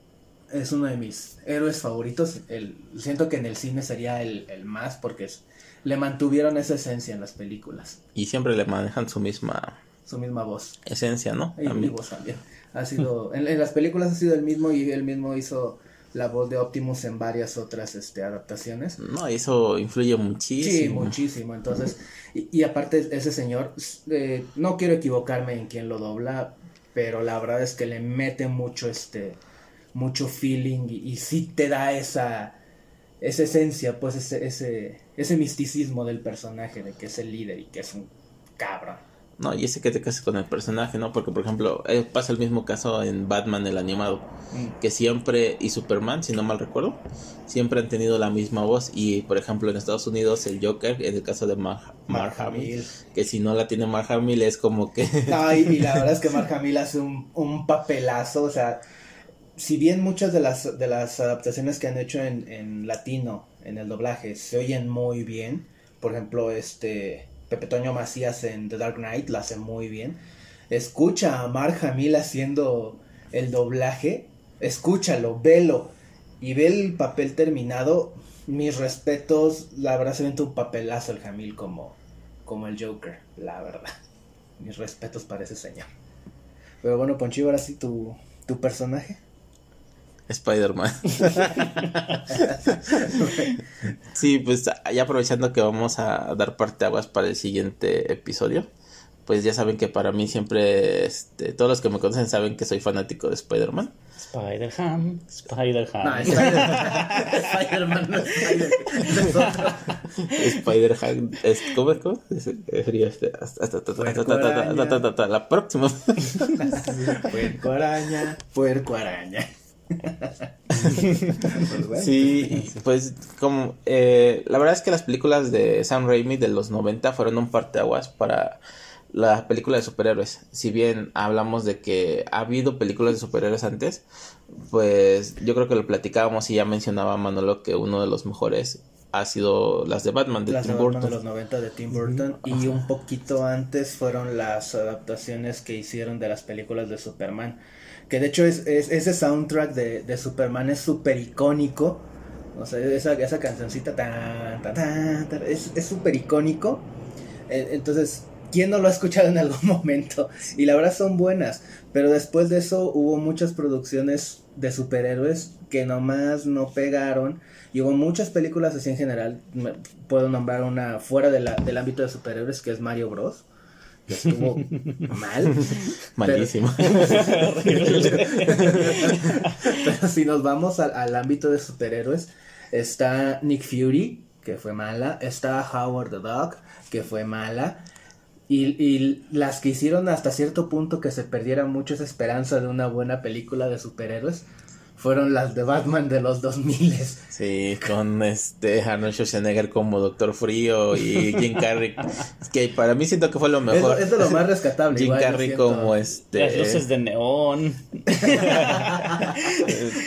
es uno de mis héroes favoritos. El, siento que en el cine sería el, el más porque es- le mantuvieron esa esencia en las películas, Y siempre le manejan su misma su misma voz. esencia, ¿no? Y mi voz también. Ha sido, en, en las películas ha sido el mismo y él mismo hizo la voz de Optimus en varias otras este, adaptaciones. No, eso influye Sí, muchísimo. muchísimo. Entonces, y, y aparte ese señor, eh, no quiero equivocarme en quién lo dobla, pero la verdad es que le mete mucho este, mucho feeling y, y sí te da esa, esa esencia, pues ese, ese, ese misticismo del personaje, de que es el líder y que es un cabrón. No, y ese que te cases con el personaje, ¿no? Porque, por ejemplo, eh, pasa el mismo caso en Batman, el animado. Que siempre, y Superman, si no mal recuerdo, siempre han tenido la misma voz. Y, por ejemplo, en Estados Unidos, el Joker, en el caso de Mar Hamill, que si no la tiene Mark Hamill es como que... No, y, y la verdad es que Mark Hamill hace un, un papelazo, o sea, si bien muchas de las, de las adaptaciones que han hecho en, en latino, en el doblaje, se oyen muy bien, por ejemplo, este Pepe Toño Macías en The Dark Knight la hace muy bien, escucha a Mark Hamill haciendo el doblaje, escúchalo, velo, y ve el papel terminado, mis respetos, la verdad se vende un papelazo el Hamill como, como el Joker, la verdad. Mis respetos para ese señor. Pero bueno, Ponchi, ahora sí tu, tu personaje. Spider-Man. sí, pues ya aprovechando que vamos a dar parteaguas para el siguiente episodio, pues ya saben que para mí siempre, este, todos los que me conocen saben que soy fanático de Spider-Man. Spider-Ham, Spider-Ham. Spider-Man, no Spider-Ham. Es, ¿Cómo es? ¿Cómo es? La próxima. Puerco araña, puerco araña. Pues bueno. Sí, pues como eh, la verdad es que las películas de Sam Raimi de los 90 fueron un parteaguas para la película de superhéroes. Si bien hablamos de que ha habido películas de superhéroes antes, pues yo creo que lo platicábamos y ya mencionaba Manolo que uno de los mejores ha sido las de Batman de Las de Batman de los 90 de Tim Burton y un poquito antes fueron las adaptaciones que hicieron de las películas de Superman. Que de hecho es, es- ese soundtrack de, de Superman es súper icónico. O sea, esa, esa cancioncita es súper icónico. Eh, Entonces, ¿quién no lo ha escuchado en algún momento? Y la verdad son buenas. Pero después de eso hubo muchas producciones de superhéroes que nomás no pegaron. Y hubo muchas películas así en general. Puedo nombrar una fuera del ámbito de superhéroes que es Mario Bros. Que estuvo mal. Malísimo. Pero si nos vamos al, al ámbito de superhéroes, está Nick Fury, que fue mala. Está Howard the Duck, que fue mala. Y, y las que hicieron hasta cierto punto que se perdiera mucho esa esperanza de una buena película de superhéroes fueron las de Batman de los 2000 Sí, con este Arnold Schwarzenegger como Doctor Frío y Jim Carrey. Es que para mí siento que fue lo Es, mejor. es de lo más rescatable. Jim igual, Carrey como este. Las luces de neón.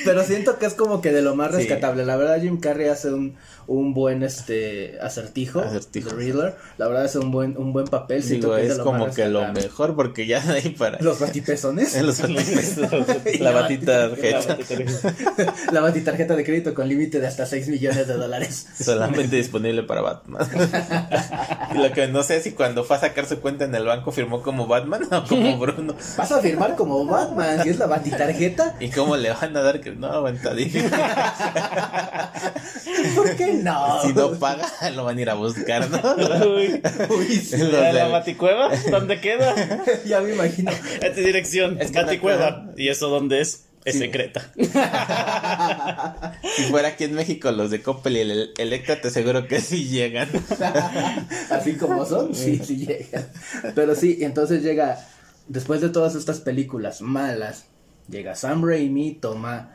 Pero siento que es como que de lo más Sí. rescatable. La verdad, Jim Carrey hace un, un buen este acertijo. Acertijo. The Riddler. La verdad hace un buen, un buen papel. Siento Digo, que es de lo como que lo mejor porque ya de ahí para. Los batipezones. Los batipezones. la batita La tarjeta. La batitarjeta de crédito con límite de hasta 6 millones de dólares. Solamente disponible para Batman. y lo que no sé si cuando fue a sacar su cuenta en el banco firmó como Batman o como Bruno. Vas a firmar como Batman, si es la batitarjeta. ¿Y cómo le van a dar que no aguanta? dije. ¿Por qué no? Si no paga, lo van a ir a buscar, ¿no? Uy, Uy, sí, ¿La del- baticueva? ¿Dónde queda? ya me imagino. Esta dirección, Es que baticueva. ¿Y eso dónde es? Es Sí. secreta. Si fuera aquí en México los de Coppel y el Electra, te aseguro que sí llegan. Así como son, sí, sí llega. Pero sí, entonces llega, después de todas estas películas malas, llega Sam Raimi, toma,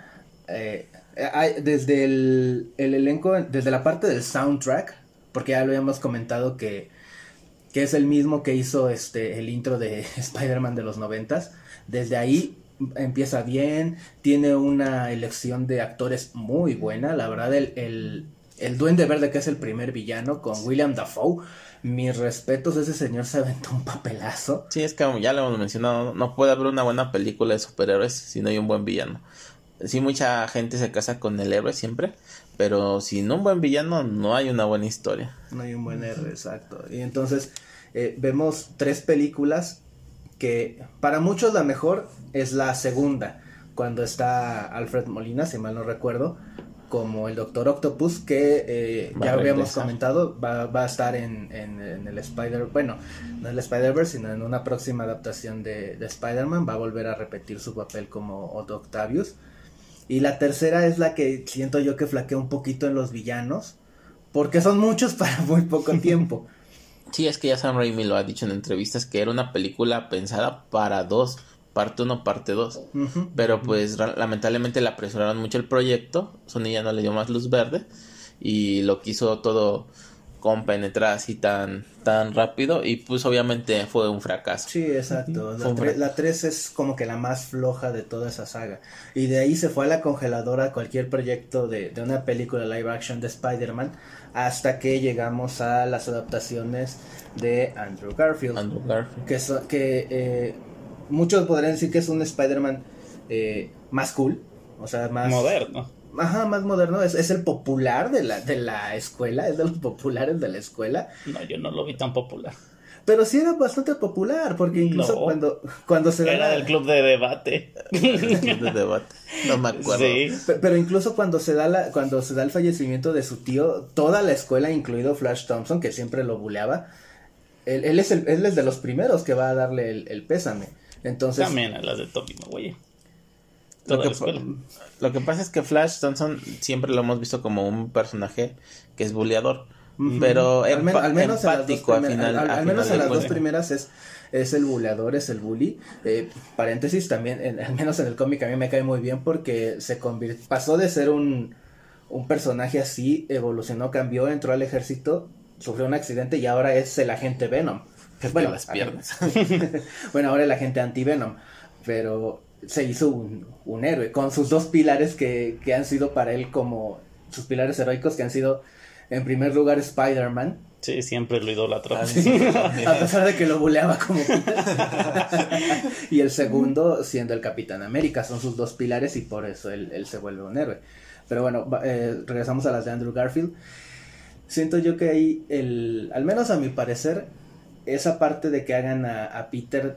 eh, hay- desde el, el elenco, desde la parte del soundtrack, porque ya lo habíamos comentado que, que es el mismo que hizo este, el intro de Spider-Man de los noventas, desde ahí empieza bien, tiene una elección de actores muy buena, la verdad el, el, el Duende Verde que es el primer villano con William Dafoe, mis respetos, ese señor se aventó un papelazo. Sí, es que como ya lo hemos mencionado, no puede haber una buena película de superhéroes si no hay un buen villano. Sí, mucha gente se casa con el héroe siempre, pero sin un buen villano no hay una buena historia. No hay un buen héroe, exacto. Y entonces eh, vemos tres películas que para muchos la mejor es la segunda, cuando está Alfred Molina, si mal no recuerdo, como el Doctor Octopus, que eh, ya habíamos comentado, va, va a estar en, en- en el Spider, bueno, no en el Spider-Verse, sino en una próxima adaptación de, de Spider-Man, va a volver a repetir su papel como Otto Octavius. Y la tercera es la que siento yo que flaquea un poquito en los villanos, porque son muchos para muy poco tiempo. Sí, es que ya Sam Raimi lo ha dicho en entrevistas que era una película pensada para dos, parte uno, parte dos. Pero pues lamentablemente le apresuraron mucho el proyecto, Sony ya no le dio más luz verde y lo quiso todo compenetrar así tan, tan rápido y pues obviamente fue un fracaso. Sí, exacto. La, tre- la 3 es como que la más floja de toda esa saga. Y de ahí se fue a la congeladora cualquier proyecto de, de una película live action de Spider-Man hasta que llegamos a las adaptaciones de Andrew Garfield. Andrew Garfield. que, so- que eh, muchos podrían decir que es un Spider-Man eh, más cool. O sea, más... Moderno. Ajá, más moderno. Es, es el popular de la, de la escuela. Es de los populares de la escuela. No, yo no lo vi tan popular. Pero sí era bastante popular, porque incluso No. cuando, cuando se da Era la- del club de debate. de debate. No me acuerdo. Sí. Pe- Pero incluso cuando se da la, cuando se da el fallecimiento de su tío, toda la escuela, incluido Flash Thompson, que siempre lo buleaba, él, él es el, él es de los primeros que va a darle el, el pésame. Entonces, También a las de Toby Maguire. Lo que, lo pasa es que Flash Thompson siempre lo hemos visto como un personaje que es buleador. Pero al, men- empa- al menos en las dos, empático final. al- al menos en las dos primeras es, es el buleador, es el bully. Eh, paréntesis también, en- al menos en el cómic a mí me cae muy bien porque se convirtió, pasó de ser un, un personaje así, evolucionó, cambió, entró al ejército, sufrió un accidente y ahora es el agente Venom. Bueno, las piernas. bueno, ahora el agente anti-Venom, pero se hizo un, un héroe con sus dos pilares que, que han sido para él como sus pilares heroicos que han sido en primer lugar Spider-Man, Sí, siempre lo idolatró. Ah, sí. a pesar de que lo buleaba como Peter. y el segundo siendo el Capitán América, son sus dos pilares y por eso él, él se vuelve un héroe. Pero bueno, eh, regresamos a las de Andrew Garfield. Siento yo que ahí, el, al menos a mi parecer, esa parte de que hagan a, a Peter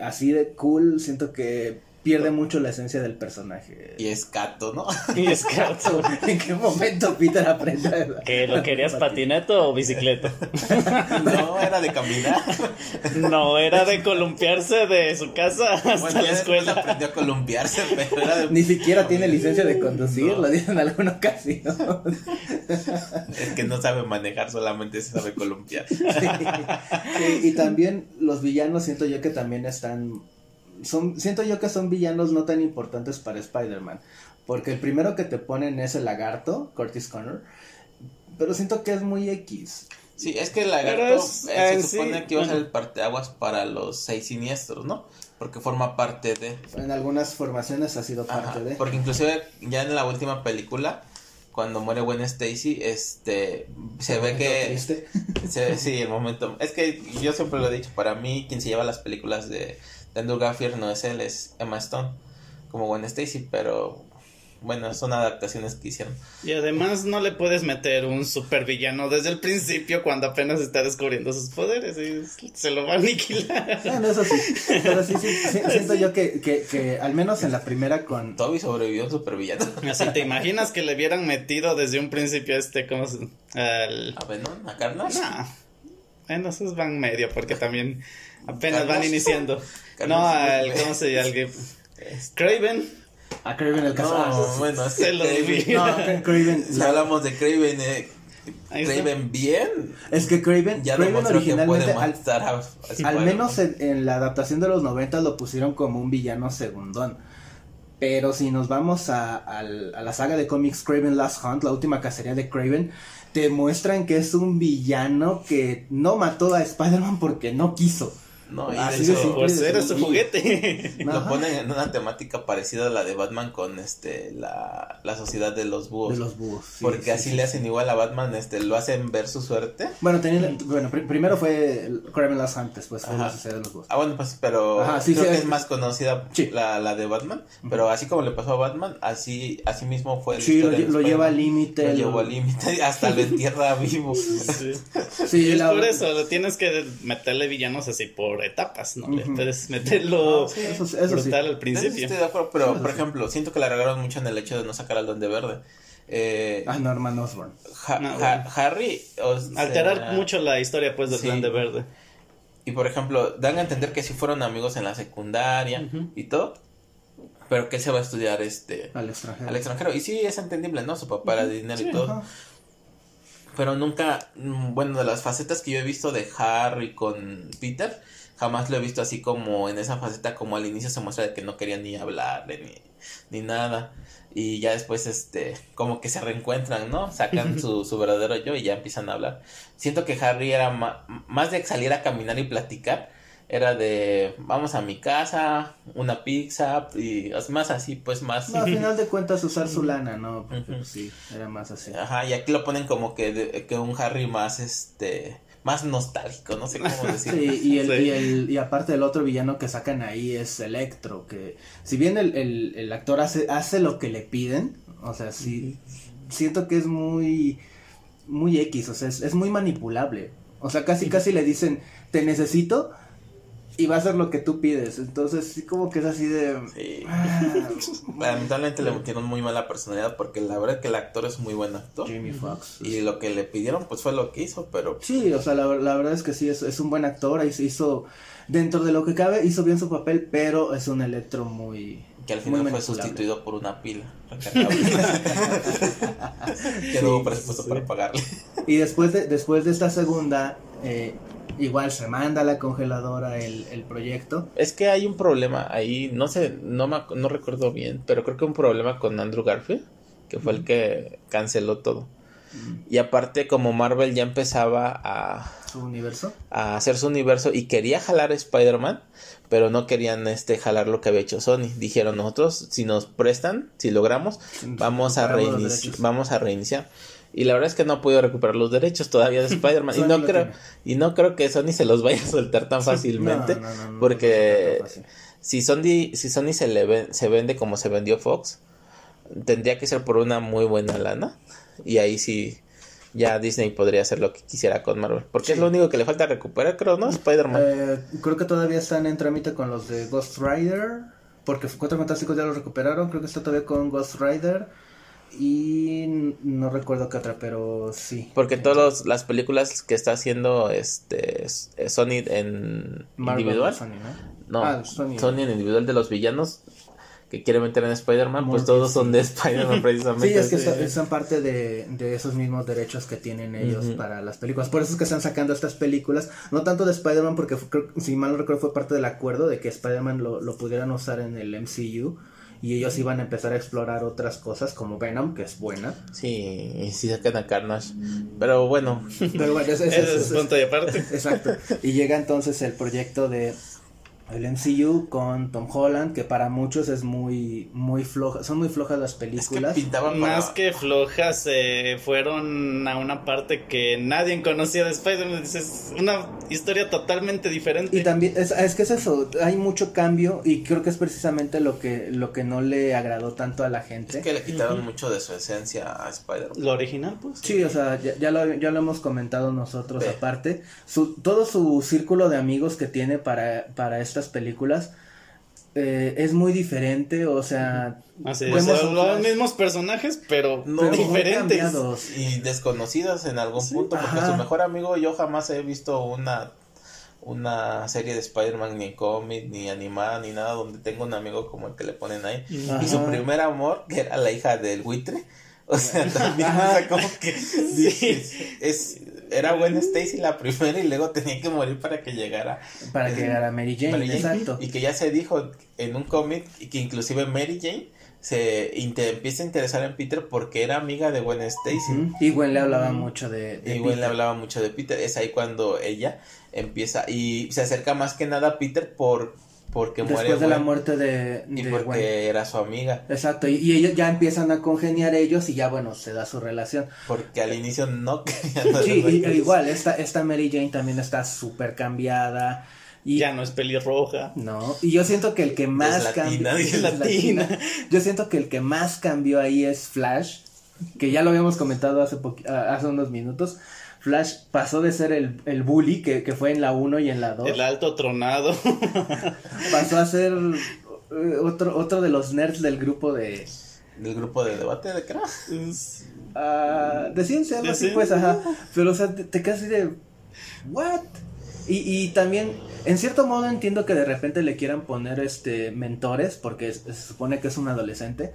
así de cool, siento que pierde mucho la esencia del personaje. Y es Cato, ¿no? Y es que, ¿En qué momento Peter aprende a- ¿que lo querías patineto o bicicleta? no, era de caminar. No, era de columpiarse de su casa hasta Bueno, la escuela. aprendió a columpiarse, pero era de... Ni siquiera tiene licencia de conducir, No. lo dicen en alguna ocasión. Es que no sabe manejar, solamente se sabe columpiar. Sí, y también los villanos siento yo que también están son siento yo que son villanos no tan importantes para Spider-Man, porque el primero que te ponen es el lagarto, Curtis Connor, pero siento que es muy X. Sí, es que el lagarto es- eh, se supone sí, que iba a ser el parteaguas para los seis siniestros, ¿no? Porque forma parte de... En algunas formaciones ha sido parte Ajá, de Porque inclusive ya en la última película, cuando muere Gwen Stacy, este, se ve que... Triste. se- sí, el momento... Es que yo siempre lo he dicho, para mí quien se lleva las películas de Andrew Garfield no es él, es Emma Stone, como Gwen Stacy, pero bueno, son adaptaciones que hicieron. Y además no le puedes meter un supervillano desde el principio cuando apenas está descubriendo sus poderes y se lo va a aniquilar. Bueno, eso sí, pero sí, sí, sí, siento yo que, que, que al menos en la primera con... Toby sobrevivió un supervillano. Así, ¿te imaginas que le hubieran metido desde un principio a este, ¿cómo se...? Al... ¿A Venom? ¿A Carnage? No, bueno, esos van medio porque también apenas van iniciando. No, al, ¿cómo se llama? Al que- Craven. A Craven el caso. No, bueno, es que Se lo Craven- olvidé. No, Cra- Craven. Si la- hablamos de Craven, eh. Craven bien, es que Craven, ya Craven demostró que puede originalmente, al, matar a, a al menos en, en la adaptación de los 90 lo pusieron como un villano segundón. Pero si nos vamos a, a la saga de cómics Craven Last Hunt, la última cacería de Craven, te muestran que es un villano que no mató a Spider-Man porque no quiso. No, y de Así de simple. Pues era su juguete. Lo ponen en una temática parecida a la de Batman con este la, la sociedad de los búhos. De los búhos. sí, porque sí, así sí, le sí. hacen igual a Batman, este, lo hacen ver su suerte. Bueno, teniendo- bueno pri- primero fue el Craven Last Hunt, después fue Ajá. la sociedad de los búhos. Ah, bueno, pues, pero Ajá, sí, creo sí, que es- es más conocida Sí. la, la de Batman. Pero así como le pasó a Batman, así, así mismo fue. la Sí, lo, lleva al límite. Lo lo- llevó al límite, hasta lo entierra vivo. Sí. Sí, Y es la- por eso, lo tienes que meterle villanos así por etapas, ¿no? Puedes meterlo sí, eso sí. brutal al principio. estoy de acuerdo, pero Eso por sí. ejemplo, siento que la regaron mucho en el hecho de no sacar al Duende Verde. Eh, Ah, Norman Osborn. Ha- No, Ha- bueno. Harry, o sea, Alterar mucho la historia, pues, del Sí. plan de verde. Y por ejemplo, dan a entender que sí fueron amigos en la secundaria y todo, pero que él se va a estudiar este Al extranjero. al extranjero. Y sí, es entendible, ¿no? Su papá era de dinero Sí, y todo. ajá. Pero nunca, mm, bueno, de las facetas que yo he visto de Harry con Peter, jamás lo he visto así como en esa faceta como al inicio se muestra de que no quería ni hablarle ni, ni nada. Y ya después, este, como que se reencuentran, ¿no? Sacan su, su verdadero yo y ya empiezan a hablar. Siento que Harry era más de salir a caminar y platicar. Era de, vamos a mi casa, una pizza, y es más así, pues más... No, al final de cuentas usar su lana, ¿no? Porque pues, sí, era más así. Ajá, y aquí lo ponen como que, de- que un Harry más, este, más nostálgico, no sé cómo decirlo. Sí, y, el, Sí. y, el, y aparte el otro villano que sacan ahí es Electro, que si bien el, el, el actor hace, hace lo que le piden, o sea, sí, siento que es muy, muy X, o sea, es, es muy manipulable. O sea, casi casi le dicen, te necesito y va a hacer lo que tú pides. Entonces, sí como que es así de... Sí. ah, Lamentablemente le metieron muy mala personalidad porque la verdad que el actor es muy buen actor. Jamie Foxx. Y lo que le pidieron pues fue lo que hizo, pero Sí, o sea, la, la verdad es que sí, es, es un buen actor, hizo, hizo, dentro de lo que cabe, hizo bien su papel, pero es un electro muy... que al final fue sustituido por una pila que no hubo presupuesto para pagarle. Y después de, después de esta segunda, eh, igual se manda a la congeladora el, el proyecto. Es que hay un problema ahí, no sé, no, me, no recuerdo bien, pero creo que un problema con Andrew Garfield, que fue el que canceló todo. Y aparte, como Marvel ya empezaba a, Su universo. a hacer su universo y quería jalar a Spider-Man, pero no querían este jalar lo que había hecho Sony. Dijeron nosotros, si nos prestan, si logramos, vamos a, vamos a reiniciar. Y la verdad es que no ha podido recuperar los derechos todavía de Spider-Man. y no lo creo, tiene. y no creo que Sony se los vaya a soltar tan fácilmente. No, no, no, no, porque si Sony, si Sony se le ven- se vende como se vendió Fox, tendría que ser por una muy buena lana. Y ahí sí, ya Disney podría hacer lo que quisiera con Marvel. Porque es lo único que le falta recuperar, creo, ¿no? Spider-Man. Eh, creo que todavía están en trámite con los de Ghost Rider. Porque Cuatro Fantásticos ya los recuperaron. Creo que está todavía con Ghost Rider. Y no recuerdo qué otra, pero sí. Porque todas las películas que está haciendo este Sony en Marvel, individual, Sony, ¿no? no, Ah, Sony. Sony. en individual de los villanos que quiere meter en Spider-Man, pues todos son de Spider-Man precisamente. Sí, es que son, son parte de, de esos mismos derechos que tienen ellos para las películas. Por eso es que están sacando estas películas. No tanto de Spider-Man, porque fue- creo- si mal no recuerdo fue parte del acuerdo de que Spider-Man lo, lo pudieran usar en el MCU. Y ellos iban a empezar a explorar otras cosas como Venom, que es buena. Sí, y sí sacan a Carnage. Pero bueno, Pero bueno, es- es- Ese es- es punto y aparte. Exacto. Y llega entonces el proyecto de el MCU con Tom Holland, que para muchos es muy, muy floja, son muy flojas las películas. Más que flojas, eh, fueron a una parte que nadie conocía de Spider-Man. Es una historia totalmente diferente. Y también, es, es, que es eso, hay mucho cambio y creo que es precisamente lo que, lo que no le agradó tanto a la gente. Es que le quitaron mucho de su esencia a Spider-Man. Lo original, pues. Sí, o sea, ya, ya, lo, ya lo hemos comentado nosotros aparte. Su, todo su círculo de amigos que tiene para, para esta películas eh, es muy diferente, o sea, Así es, los mismos personajes, pero, no, diferentes. y desconocidos en algún punto, porque su mejor amigo yo jamás he visto una una serie de Spider-Man ni cómic, ni animada, ni nada donde tengo un amigo como el que le ponen ahí. Y su primer amor, que era la hija del buitre, o sea, también, como que es, era buena Stacy la primera y luego tenía que morir para que llegara. Para que llegara Mary Jane, exacto. Y que ya se dijo en un cómic que inclusive Mary Jane se empieza a interesar en Peter porque era amiga de Gwen Stacy. Y Gwen le hablaba mucho de, de Y Gwen le hablaba mucho de Peter. Es ahí cuando ella empieza y se acerca más que nada a Peter por porque Después de la muerte de, y porque era su amiga. Exacto, y, ellos ya empiezan a congeniar ellos y ya bueno, se da su relación. Porque al inicio no querían. sí, igual, esta, esta Mary Jane también está súper cambiada. Y, ya no es pelirroja. No, y yo siento que el que más cambió. Yo siento que el que más cambió ahí es Flash, que ya lo habíamos comentado hace, hace unos minutos. Flash pasó de ser el, el bully que, que, fue en la 1 y en la 2. El alto tronado. pasó a ser eh, otro, otro de los nerds del grupo de... ¿Del grupo de debate de qué uh, de ciencia, algo así pues, ajá. Pero, o sea, te, te quedas así de... ¿What? Y, y también, en cierto modo entiendo que de repente le quieran poner este mentores, porque se supone que es un adolescente.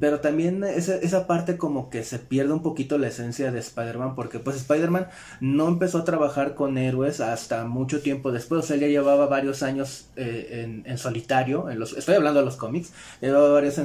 Pero también esa, esa parte como que se pierde un poquito la esencia de Spider-Man, porque pues Spider-Man no empezó a trabajar con héroes hasta mucho tiempo después, o sea, él ya llevaba varios años eh, en, en, solitario, en los, estoy hablando de los cómics, llevaba varios en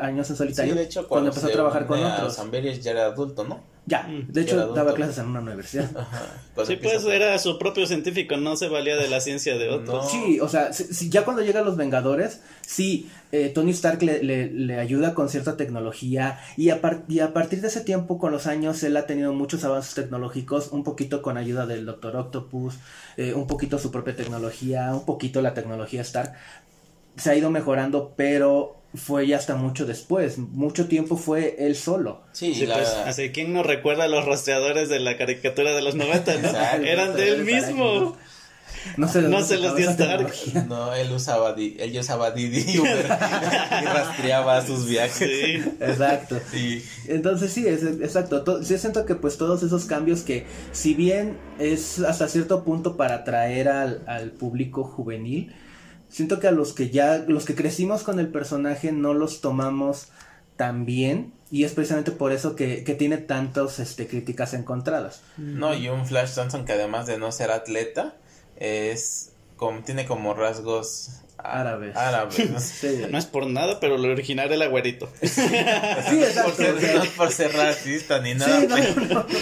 años en solitario de hecho, cuando, empezó a trabajar con otros. ya era adulto, ¿no? Ya, mm. de hecho daba clases en una universidad. sí, pues era su propio científico, no se valía de la ciencia de otros. Sí, o sea, si, ya cuando llegan los Vengadores, sí, eh, Tony Stark le, le, le, ayuda con cierta tecnología y a, y a partir de ese tiempo, con los años, él ha tenido muchos avances tecnológicos, un poquito con ayuda del Doctor Octopus, eh, un poquito su propia tecnología, un poquito la tecnología Stark. Se ha ido mejorando, pero fue ya hasta mucho después. Mucho tiempo fue él solo. Sí, pues, así, ¿quién no recuerda a los rastreadores de la caricatura de los 90, no? Eran de él mismo. No se, no se los dio Stark. No, él usaba, él usaba Didi y rastreaba sus viajes. Sí. Exacto. Sí. Entonces sí, es, exacto. yo siento que pues todos esos cambios que si bien es hasta cierto punto para atraer al, al público juvenil, siento que a los que ya, los que crecimos con el personaje no los tomamos tan bien y es precisamente por eso que, que tiene tantas este, críticas encontradas. No, y un Flash Thompson que además de no ser atleta, es como, tiene como rasgos árabes. ¿no? es por nada, pero lo original era güerito. sí, exacto. no es por ser racista ni nada.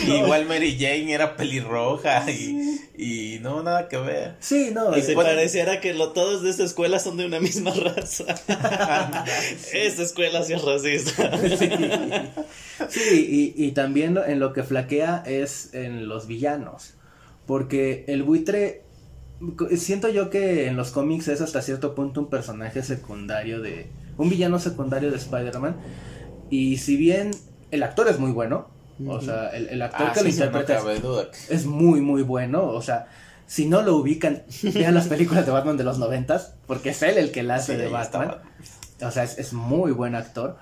Igual Mary Jane era pelirroja y, y no, nada que ver. Sí, no. Y se pareciera que lo, todos de esta escuela son de una misma raza. esta escuela sí es racista. sí, y, y también en lo que flaquea es en los villanos. Porque el buitre siento yo que en los cómics es hasta cierto punto un personaje secundario de un villano secundario de Spider-Man. Y si bien el actor es muy bueno o sea el, actor ah, que lo interpreta es, muy muy bueno. O sea si no lo ubican vean las películas de Batman de los noventas porque es él el que la hace de Batman. O sea es, muy buen actor.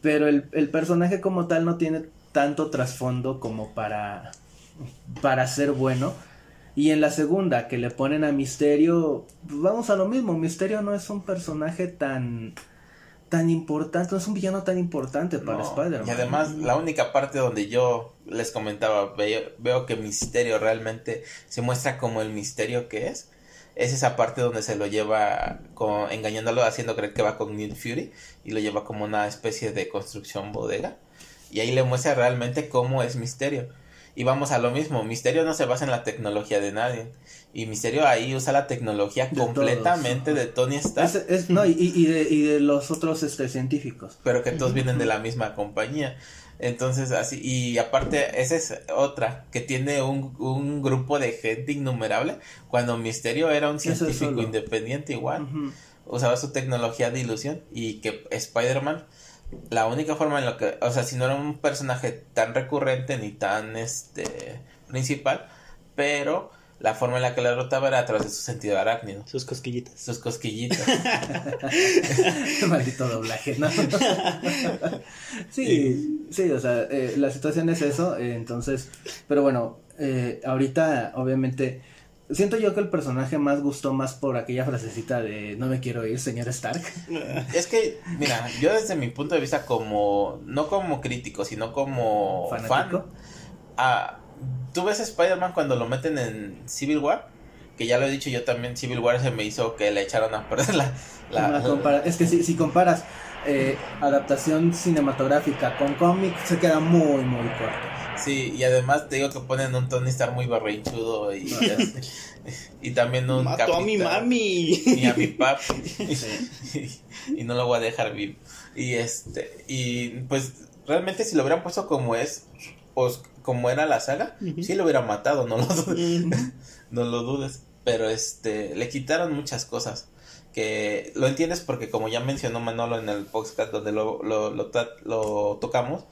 Pero el, el personaje como tal no tiene tanto trasfondo como para para ser bueno y en la segunda, que le ponen a Misterio, pues vamos a lo mismo, Misterio no es un personaje tan tan importante, no es un villano tan importante para Spider-Man. Y además, la única parte donde yo les comentaba, veo, que Misterio realmente se muestra como el misterio que es, es esa parte donde se lo lleva con, engañándolo, haciendo creer que va con Nick Fury y lo lleva como una especie de construcción bodega. Y ahí le muestra realmente cómo es Misterio. Y vamos a lo mismo, Misterio no se basa en la tecnología de nadie. Y Misterio ahí usa la tecnología De completamente todos, de Tony Stark. Es- es- no, y, y de, y de los otros este, científicos. pero que todos vienen de la misma compañía. Entonces, así, y aparte, esa es otra, que tiene un, un grupo de gente innumerable, cuando Misterio era un es científico independiente igual, usaba su tecnología de ilusión, y que Spider-Man, la única forma en la que, o sea, si no era un personaje tan recurrente ni tan, este, principal, pero la forma en la que la derrotaba era a través de su sentido arácnido, Sus cosquillitas. sus cosquillitas. Maldito doblaje, ¿no? sí, sí, o sea, eh, la situación es eso, eh, entonces, pero bueno, eh, ahorita, obviamente, siento yo que el personaje más gustó más por aquella frasecita de no me quiero ir, señor Stark. Es que, mira, yo desde mi punto de vista como, no como crítico, sino como Fanático. fan, ah, tú ves a Spider-Man cuando lo meten en Civil War, que ya lo he dicho yo también, Civil War se me hizo que le echaron a perder la... la- Una compara- es que si, si comparas eh, adaptación cinematográfica con cómic, se queda muy, muy corto. Sí, y además te digo que ponen un Tony Stark muy berrinchudo y, y también un... Mató a mi mami. y a mi papi. Y no lo voy a dejar vivo. Y este y pues realmente si lo hubieran puesto como es pues como era la saga Ujú. sí lo hubiera matado no lo dudes, no lo dudes. Pero este le quitaron muchas cosas que lo entiendes porque como ya mencionó Manolo en el podcast donde lo, lo, lo, lo tocamos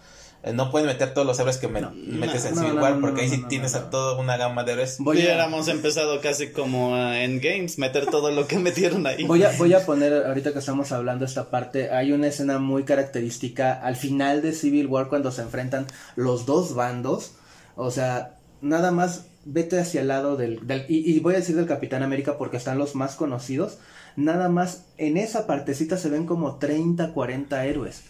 no pueden meter todos los héroes que me- No, metes en Civil no, War no, porque no, ahí sí tienes no. a toda una gama de héroes Voy a, Hubiéramos empezado casi como eh, en Games, meter todo lo que metieron ahí. Voy a, voy a poner, ahorita que estamos hablando esta parte, hay una escena muy característica al final de Civil War cuando se enfrentan los dos bandos. O sea, nada más vete hacia el lado del... del y, y voy a decir del Capitán América porque están los más conocidos. Nada más en esa partecita se ven como 30, 40 héroes.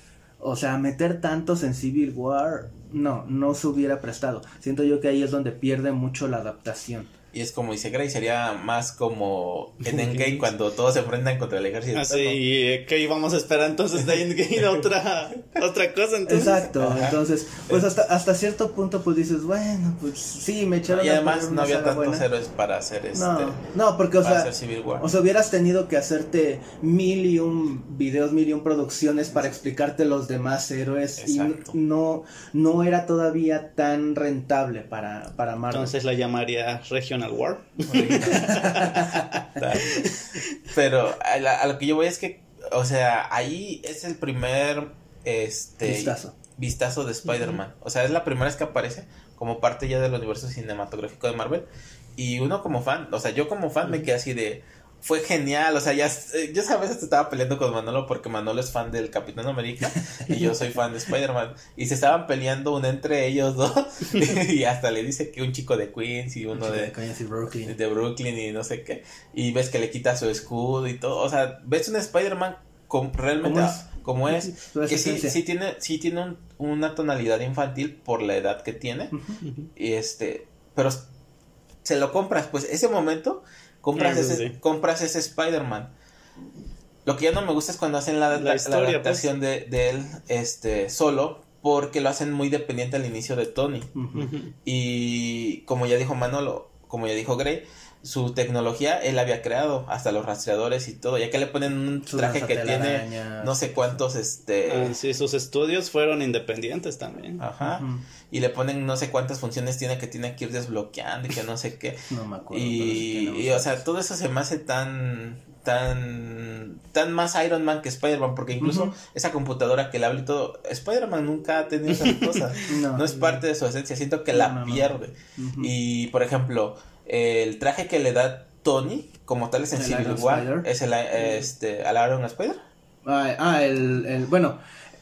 O sea, meter tantos en Civil War, no, no se hubiera prestado. Siento yo que ahí es donde pierde mucho la adaptación. Y es como dice Gray, sería más como en Endgame cuando todos se enfrentan contra el ejército. Así, eh, que íbamos a esperar entonces de Endgame otra, otra cosa entonces. Exacto, Ajá. entonces, pues hasta, hasta cierto punto pues dices, bueno, pues sí, me echaron Y a además no había tantos buena. héroes para hacer este. No, no, porque o sea, hacer Civil War. o sea, hubieras tenido que hacerte mil y un videos, mil y un producciones para explicarte los demás héroes Exacto. y no, no era todavía tan rentable para, para Marvel. Entonces la llamaría Regional War. Pero a, la- a lo que yo voy es que, o sea, ahí es el primer este Vistazo. vistazo de Spider-Man. O sea, es la primera vez que aparece como parte ya del universo cinematográfico de Marvel. Y uno como fan, o sea, yo como fan me quedé así de. Fue genial, o sea, ya, yo a veces estaba peleando con Manolo porque Manolo es fan del Capitán América y yo soy fan de Spider-Man. Y se estaban peleando uno entre ellos dos y hasta le dice que un chico de Queens y uno de, Coño, sí, Brooklyn. de Brooklyn y no sé qué. Y ves que le quita su escudo y todo. O sea, ves un Spider-Man realmente como es. Su Que sí, sí tiene, sí tiene un- una tonalidad infantil por la edad que tiene. Y este, pero se lo compras, pues ese momento compras, ese, sí. compras ese Spider-Man. Lo que ya no me gusta es cuando hacen la, la- la historia, pues. adaptación de, de él este, solo, porque lo hacen muy dependiente al inicio de Tony. Y como ya dijo Manolo, como ya dijo Gray, su tecnología él había creado, hasta los rastreadores y todo, ya que le ponen un traje que tiene no sé cuántos, este... Ah, sí, sus estudios fueron independientes también. Ajá. Y le ponen no sé cuántas funciones tiene que tiene que ir desbloqueando y que no sé qué. No me acuerdo. Y, o sea, todo eso se me hace tan, tan, tan más Iron Man que Spider-Man, porque incluso esa computadora que le habla y todo, Spider-Man nunca ha tenido esas cosas. No. no es parte de su esencia, siento que No, la no, no. pierde. Y, por ejemplo, el traje que le da Tony, como tal es en El Civil War, es el, este, al Iron Spider. Ah, ah, el, el- bueno,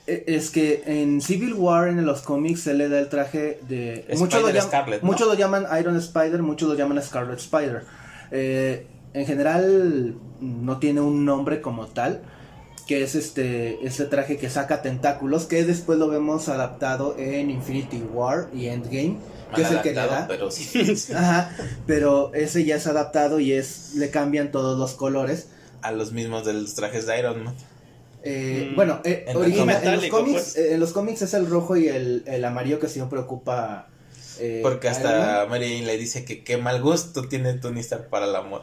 e- es que en Civil War en los cómics se le da el traje de muchos lo, llam- Scarlet, ¿no? muchos lo llaman Iron Spider, muchos lo llaman Scarlet Spider. Eh, en general no tiene un nombre como tal, que es este este traje que saca tentáculos, que después lo vemos adaptado en Infinity War y Endgame, que Mal es el que le da. pero sí. Ajá, pero ese ya es adaptado y es le cambian todos los colores. a los mismos de los trajes de Iron Man. Eh, Mm. bueno, eh, En original- en, los cómics, pues. eh, en los cómics es el rojo y el, el amarillo que siempre ocupa eh, Porque hasta Mary Jane le dice que qué mal gusto tiene Tony Stark para la moda.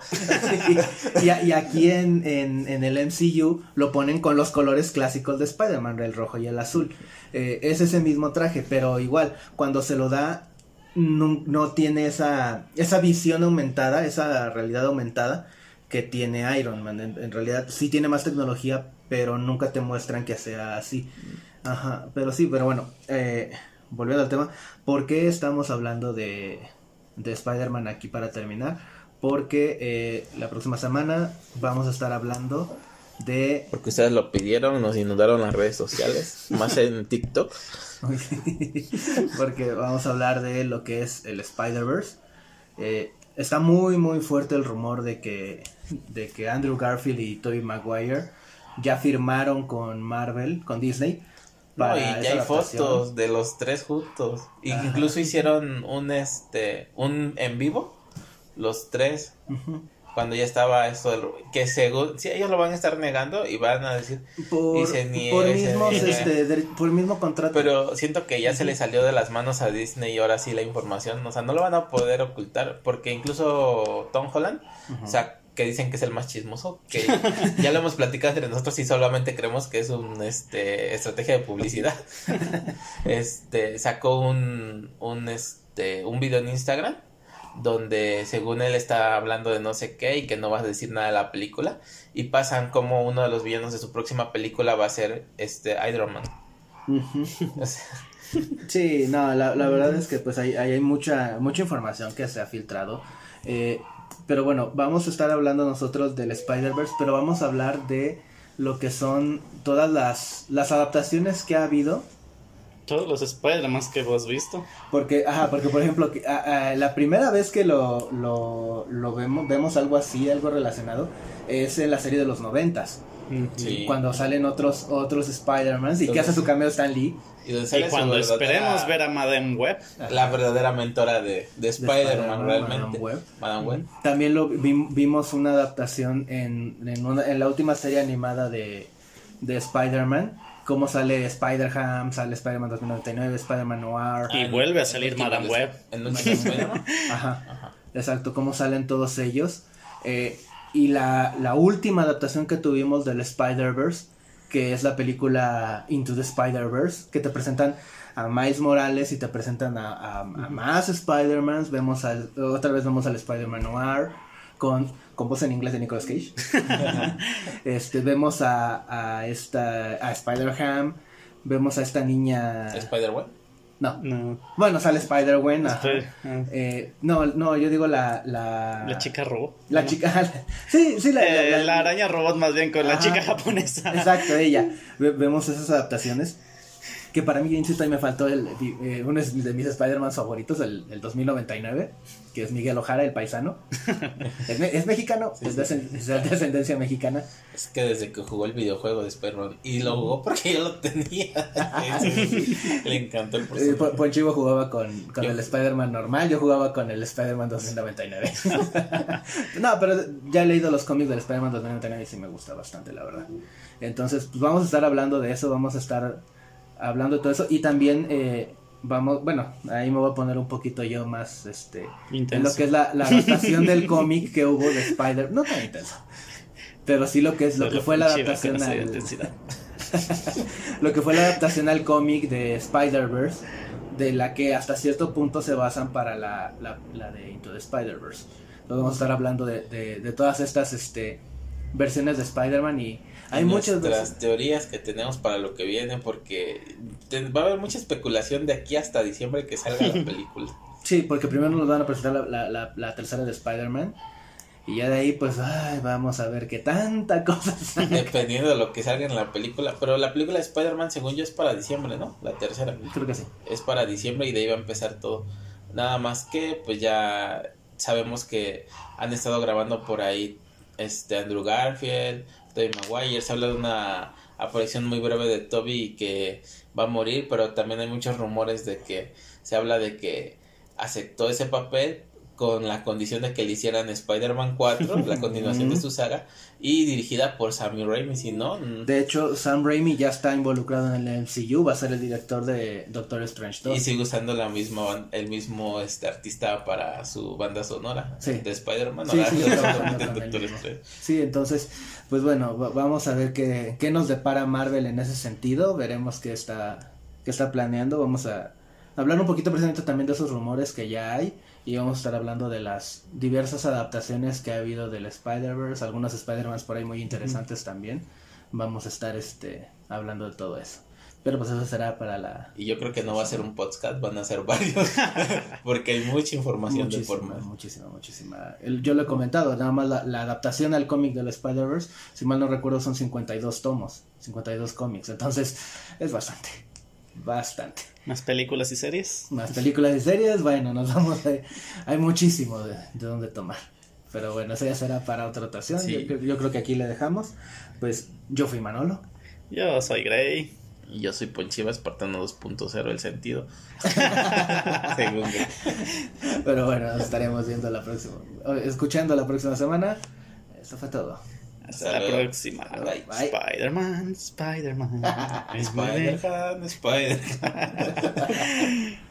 Y, aquí en, en, en el MCU lo ponen con los colores clásicos de Spider-Man, el rojo y el azul. Eh, es ese mismo traje, pero igual, cuando se lo da, no, no tiene esa, esa visión aumentada, esa realidad aumentada que tiene Iron Man. En, en realidad sí tiene más tecnología, pero nunca te muestran que sea así. Ajá, pero sí, pero bueno, eh, volviendo al tema, ¿por qué estamos hablando de, de Spider-Man aquí para terminar? Porque eh, la próxima semana vamos a estar hablando de... Porque ustedes lo pidieron, nos inundaron las redes sociales, más en TikTok. porque vamos a hablar de lo que es el Spider-Verse. Eh, está muy muy fuerte el rumor de que, de que Andrew Garfield y Tobey Maguire ya firmaron con Marvel, con Disney. No, y ya hay fotos de los tres juntos. Ajá. incluso hicieron un este un en vivo los tres cuando ya estaba del- que según si ellos lo van a estar negando y van a decir Por, por mismos, este, de- por el mismo contrato. pero siento que ya se le salió de las manos a Disney y ahora sí la información, o sea, no lo van a poder ocultar porque incluso Tom Holland, Ujú. o sea, que dicen que es el más chismoso, que ya lo hemos platicado entre nosotros y solamente creemos que es un este estrategia de publicidad. Este sacó un un este un video en Instagram donde según él está hablando de no sé qué y que no va a decir nada de la película y pasan como uno de los villanos de su próxima película va a ser este Iron Man. Ujú. O sea, Sí, no, la, la verdad es que pues ahí, ahí hay mucha, mucha información que se ha filtrado. Eh, pero bueno, vamos a estar hablando nosotros del Spider-Verse, pero vamos a hablar de lo que son todas las, las adaptaciones que ha habido. Todos los Spider-Man que hemos visto. Porque, ajá, porque por ejemplo, que, a- a- la primera vez que lo, lo, lo vemos, vemos algo así, algo relacionado, es en la serie de los noventas. Sí. Cuando salen otros, otros Spider-Man y que hace su cameo Stan Lee. Y cuando esperemos ver a Madame Web, la verdadera mentora de, de Spider-Man Spider-Man, realmente. Madame Web. Madame Web. También lo vi- vimos una adaptación en, en, una- en la última serie animada de, de Spider-Man. Cómo sale Spider-Ham, sale Spider-Man 2099, Spider-Man Noir. Y vuelve a salir Madame Web. En. Ajá, Ajá. exacto, cómo salen todos ellos. Eh, y la, la última adaptación que tuvimos del Spider-Verse, que es la película Into the Spider-Verse, que te presentan a Miles Morales y te presentan a, a- a más Spider-Mans. Vemos al, otra vez vemos al Spider-Man Noir con, con voz en inglés de Nicolas Cage. este, vemos a, a esta a Spider-Ham, vemos a esta niña. Spider-Man. No, no. bueno, sale Spider-Gwen. Espera, ah, Eh, no, no, yo digo la. La, la chica robot. La chica. Sí, sí, la, Eh, la- la, araña robot más bien con la chica japonesa. Exacto, ella. Ve- vemos esas adaptaciones. Que para mí, insisto, ahí me faltó el, eh, uno de mis Spider-Man favoritos, el, el 2099, que es Miguel Ojara, el paisano. es, me- es mexicano, es, de, ascend- es de ascendencia mexicana. Es que desde que jugó el videojuego de Spider-Man y lo jugó porque yo lo tenía. Le encantó el Eh, personaje. Pon- Ponchivo jugaba con, con Yo- el Spider-Man normal, yo jugaba con el Spider-Man 2099. no, pero ya he leído los cómics del Spider-Man 2099 y sí me gusta bastante, la verdad. Entonces, pues vamos a estar hablando de eso, vamos a estar hablando de todo eso y también eh, vamos, bueno, ahí me voy a poner un poquito yo más, este, en lo que es la, la adaptación del cómic que hubo de Spider, no tan intenso. Pero sí lo que es lo que fue la adaptación esa al, lo que fue la adaptación al cómic de Spider-Verse, de la que hasta cierto punto se basan para la, la, la de Into the Spider-Verse. Entonces vamos a estar hablando de, de, de todas estas este, versiones de Spider-Man y hay muchas versiones. teorías que tenemos para lo que viene porque va a haber mucha especulación de aquí hasta diciembre que salga la película. Sí, porque primero nos van a presentar la, la, la, la tercera de Spider-Man y ya de ahí pues ay, vamos a ver qué tanta cosa saca. Dependiendo de lo que salga en la película. Pero la película de Spider-Man, según yo, es para diciembre, ¿no? La tercera. Creo que sí. Es para diciembre y de ahí va a empezar todo. Nada más que, pues ya sabemos que han estado grabando por ahí este Andrew Garfield, Tobey Maguire. Se habla de una aparición muy breve de Toby y que va a morir, pero también hay muchos rumores de que se habla de que aceptó ese papel con la condición de que le hicieran Spider-Man 4, la continuación de su saga, y dirigida por Sammy Raimi, si no... mm, De hecho, Sam Raimi ya está involucrado en el MCU, va a ser el director de Doctor Strange 2. Y sigue usando la misma el mismo este artista para su banda sonora Sí. de Spider-Man. Sí, de entonces, pues bueno, va- vamos a ver qué, qué nos depara Marvel en ese sentido, veremos qué está, qué está planeando, vamos a hablar un poquito precisamente también de esos rumores que ya hay y vamos a estar hablando de las diversas adaptaciones que ha habido del Spider-Verse, algunos Spider-Mans por ahí muy interesantes también, vamos a estar este hablando de todo eso. Pero pues eso será para la Y yo creo que no va a ser un podcast, van a ser varios, porque hay mucha información de medio. muchísima, muchísima. El- yo lo he comentado, nada más la, la adaptación al cómic del Spider-Verse, si mal no recuerdo, son 52 tomos, 52 cómics. Entonces, es bastante, bastante. Más películas y series. Más películas y series, bueno, nos vamos a... Hay muchísimo de, de dónde tomar. Pero bueno, eso ya será para otra ocasión. Sí. Yo, yo creo que aquí le dejamos. Pues yo fui Manolo. Yo soy Grey. Y yo soy Ponchiva Espartano 2.0 el sentido. Según que- Pero bueno, nos estaremos viendo la próxima, escuchando la próxima semana. Esto fue todo. Hasta Hasta la próxima. Bye. Spider-Man, Spider-Man. Spider-Man, Spider-Man.